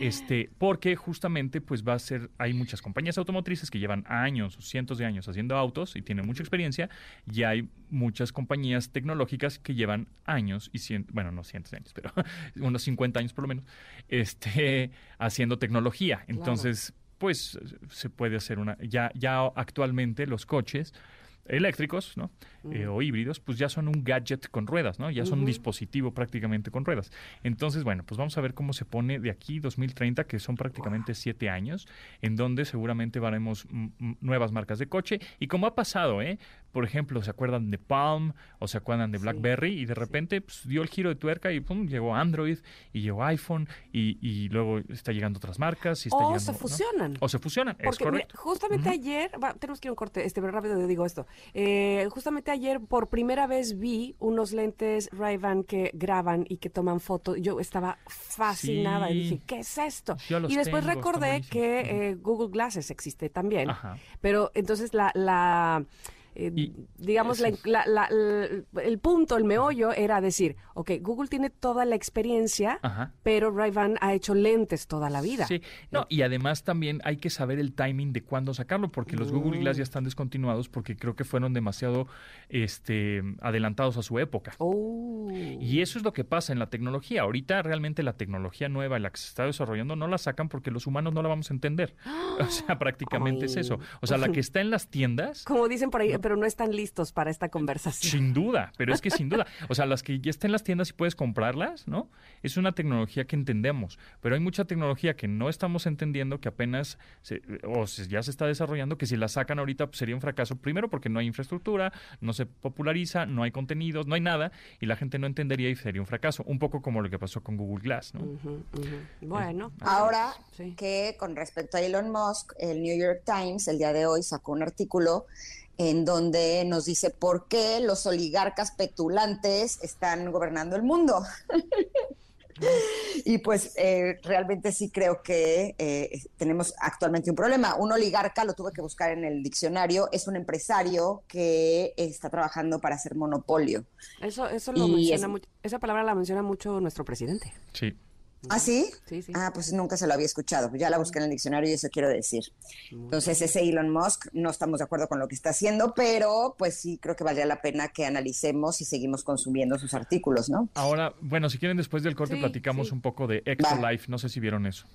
Este, porque justamente pues va a ser, hay muchas compañías automotrices que llevan años, cientos de años haciendo autos y tienen mucha experiencia, y hay muchas compañías tecnológicas que llevan años y cien, bueno, no cientos de años, pero unos 50 años por lo menos, este, haciendo tecnología. Entonces, pues se puede hacer una, ya, ya actualmente los coches eléctricos, ¿no? Eh, o híbridos, pues ya son un gadget con ruedas, ¿no? Ya son un dispositivo prácticamente con ruedas. Entonces, bueno, pues vamos a ver cómo se pone de aquí 2030, que son prácticamente siete años, en donde seguramente veremos nuevas marcas de coche. Y como ha pasado, ¿eh? Por ejemplo, ¿se acuerdan de Palm o se acuerdan de BlackBerry? Y de repente pues, dio el giro de tuerca y pum, llegó Android y llegó iPhone y, y luego está llegando otras marcas y está O llegando, se ¿no? fusionan. O se fusionan, es Porque mira, correcto. justamente ayer, va, tenemos que ir a un corte, este, pero rápido digo esto. Eh, justamente ayer por primera vez vi unos lentes Ray-Ban que graban y que toman fotos. Yo estaba fascinada y dije, ¿qué es esto? Y después tengo, recordé que eh, Google Glasses existe también. Ajá. Pero entonces la... la eh, Y digamos, la- eso. la- la- la- el punto, el meollo era decir, ok, Google tiene toda la experiencia, Ajá. pero Ray-Ban ha hecho lentes toda la vida. Sí, no, y además también hay que saber el timing de cuándo sacarlo, porque los Google Mm. Glass ya están descontinuados porque creo que fueron demasiado este, adelantados a su época. Oh. Y eso es lo que pasa en la tecnología. Ahorita realmente la tecnología nueva, la que se está desarrollando, no la sacan porque los humanos no la vamos a entender. O sea, prácticamente es eso. O sea, la que está en las tiendas... Como dicen por ahí, pero no están listos para esta conversación. Sin duda, pero es que sin duda. O sea, las que ya están en las tiendas y puedes comprarlas, ¿no? Es una tecnología que entendemos. Pero hay mucha tecnología que no estamos entendiendo, que apenas se, o ya se está desarrollando, que si la sacan ahorita pues, sería un fracaso. Primero porque no hay infraestructura, no se populariza, no hay contenidos, no hay nada, y la gente no entendería y sería un fracaso. Un poco como lo que pasó con Google Glass, ¿no? Bueno. Ahora que con respecto a Elon Musk, el New York Times el día de hoy sacó un artículo en donde nos dice por qué los oligarcas petulantes están gobernando el mundo. y pues eh, realmente sí creo que eh, tenemos actualmente un problema. Un oligarca, lo tuve que buscar en el diccionario, es un empresario que está trabajando para hacer monopolio. Eso, eso lo menciona esa palabra la menciona mucho nuestro presidente. Sí. ¿Ah, sí? Sí, sí. Ah, pues nunca se lo había escuchado. Ya la busqué en el diccionario y eso quiero decir. Entonces, ese Elon Musk, no estamos de acuerdo con lo que está haciendo, pero pues sí creo que valdría la pena que analicemos y seguimos consumiendo sus artículos, ¿no? Ahora, bueno, si quieren después del corte platicamos un poco de Ectolife. No sé si vieron eso.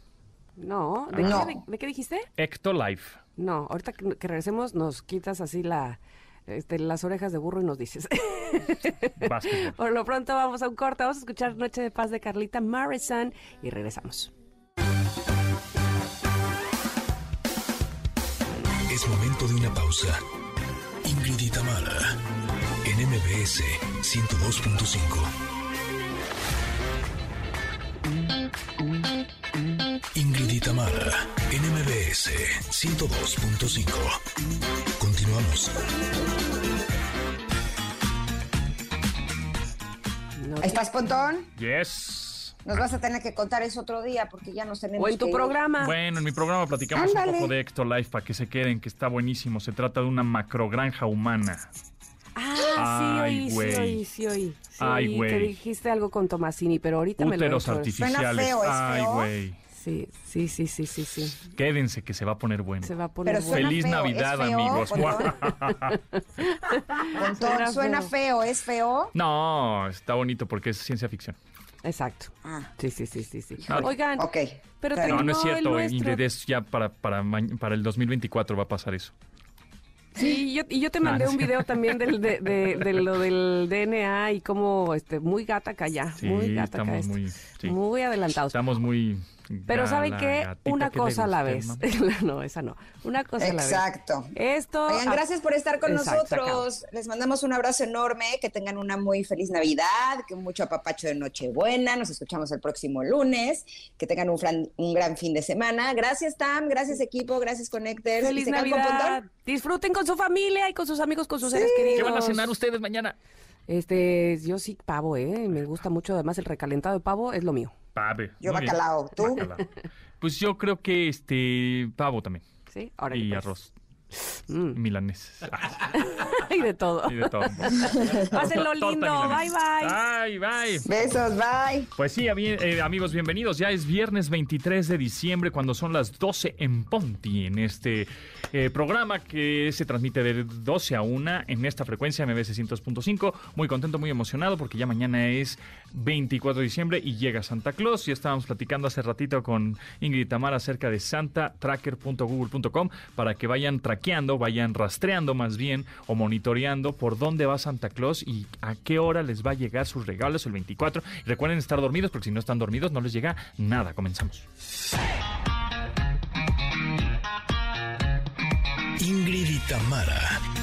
No, ¿de, qué, de, qué dijiste? Ectolife. No, ahorita que regresemos nos quitas así la este, las orejas de burro y nos dices. Por lo pronto vamos a un corte, vamos a escuchar Noche de Paz de Carlita Morrison y regresamos. Es momento de una pausa. Ingrid y en MBS 102.5. Ingrid y NMBS 102.5. Continuamos. ¿Estás, Pontón? Yes. Nos vas a tener que contar eso otro día porque ya nos tenemos O en tu programa. Bueno, en mi programa platicamos un poco de Ectolife para que se queden, que está buenísimo. Se trata de una macrogranja humana. Ah, sí, oí, sí, oí, sí, oí. Ay, güey. Que dijiste algo con Tomasini, pero ahorita me lo artificiales. Suena feo, Ay, güey. Sí, sí, sí, sí, sí, sí. Quédense que se va a poner bueno. Se va a poner bueno. Feliz Navidad, amigos. suena feo, ¿es feo? No, está bonito porque es ciencia ficción. Exacto. Ah. Sí, sí, sí, sí, sí. Oigan, okay. pero no, no es cierto, Ingrid, ya para, para, para el 2024 va a pasar eso. Sí, yo, y yo te mandé un video también del, de, de, lo del DNA y cómo este, muy gata acá ya, muy gata acá. Muy, muy adelantados. Estamos muy pero ¿saben qué? Una cosa a la vez. no, esa no. Una cosa a la vez. Exacto. Esto. Oigan, gracias por estar con nosotros. Les mandamos un abrazo enorme. Que tengan una muy feliz Navidad. Que mucho apapacho de Nochebuena. Nos escuchamos el próximo lunes. Que tengan un, un gran fin de semana. Gracias, Tam. Gracias, equipo. Gracias, Connectors. Feliz Navidad. Disfruten con su familia y con sus amigos, con sus seres queridos. ¿Qué van a cenar ustedes mañana? Este, yo sí pavo, ¿eh? Me gusta mucho. Además, el recalentado de pavo es lo mío. Pave. Yo bacalao. ¿Tú? Pues yo creo que este pavo también. Sí, ahora Y pues. arroz. Mm. Milanés. y de todo. Y de todo. Pásenlo lindo. Bye, bye. Bye, bye. Besos, bye. Pues sí, eh, amigos, bienvenidos. Ya es viernes 23 de diciembre cuando son las 12 en Ponti en este eh, programa que se transmite de 12 a 1 en esta frecuencia MBC 100.5. Muy contento, muy emocionado porque ya mañana es 24 de diciembre y llega Santa Claus. Ya estábamos platicando hace ratito con Ingrid Tamara acerca de santatracker.google.com para que vayan traqueando, vayan rastreando más bien o monitoreando por dónde va Santa Claus y a qué hora les va a llegar sus regalos el 24. Y recuerden estar dormidos porque si no están dormidos no les llega nada. Comenzamos. Ingrid y Tamara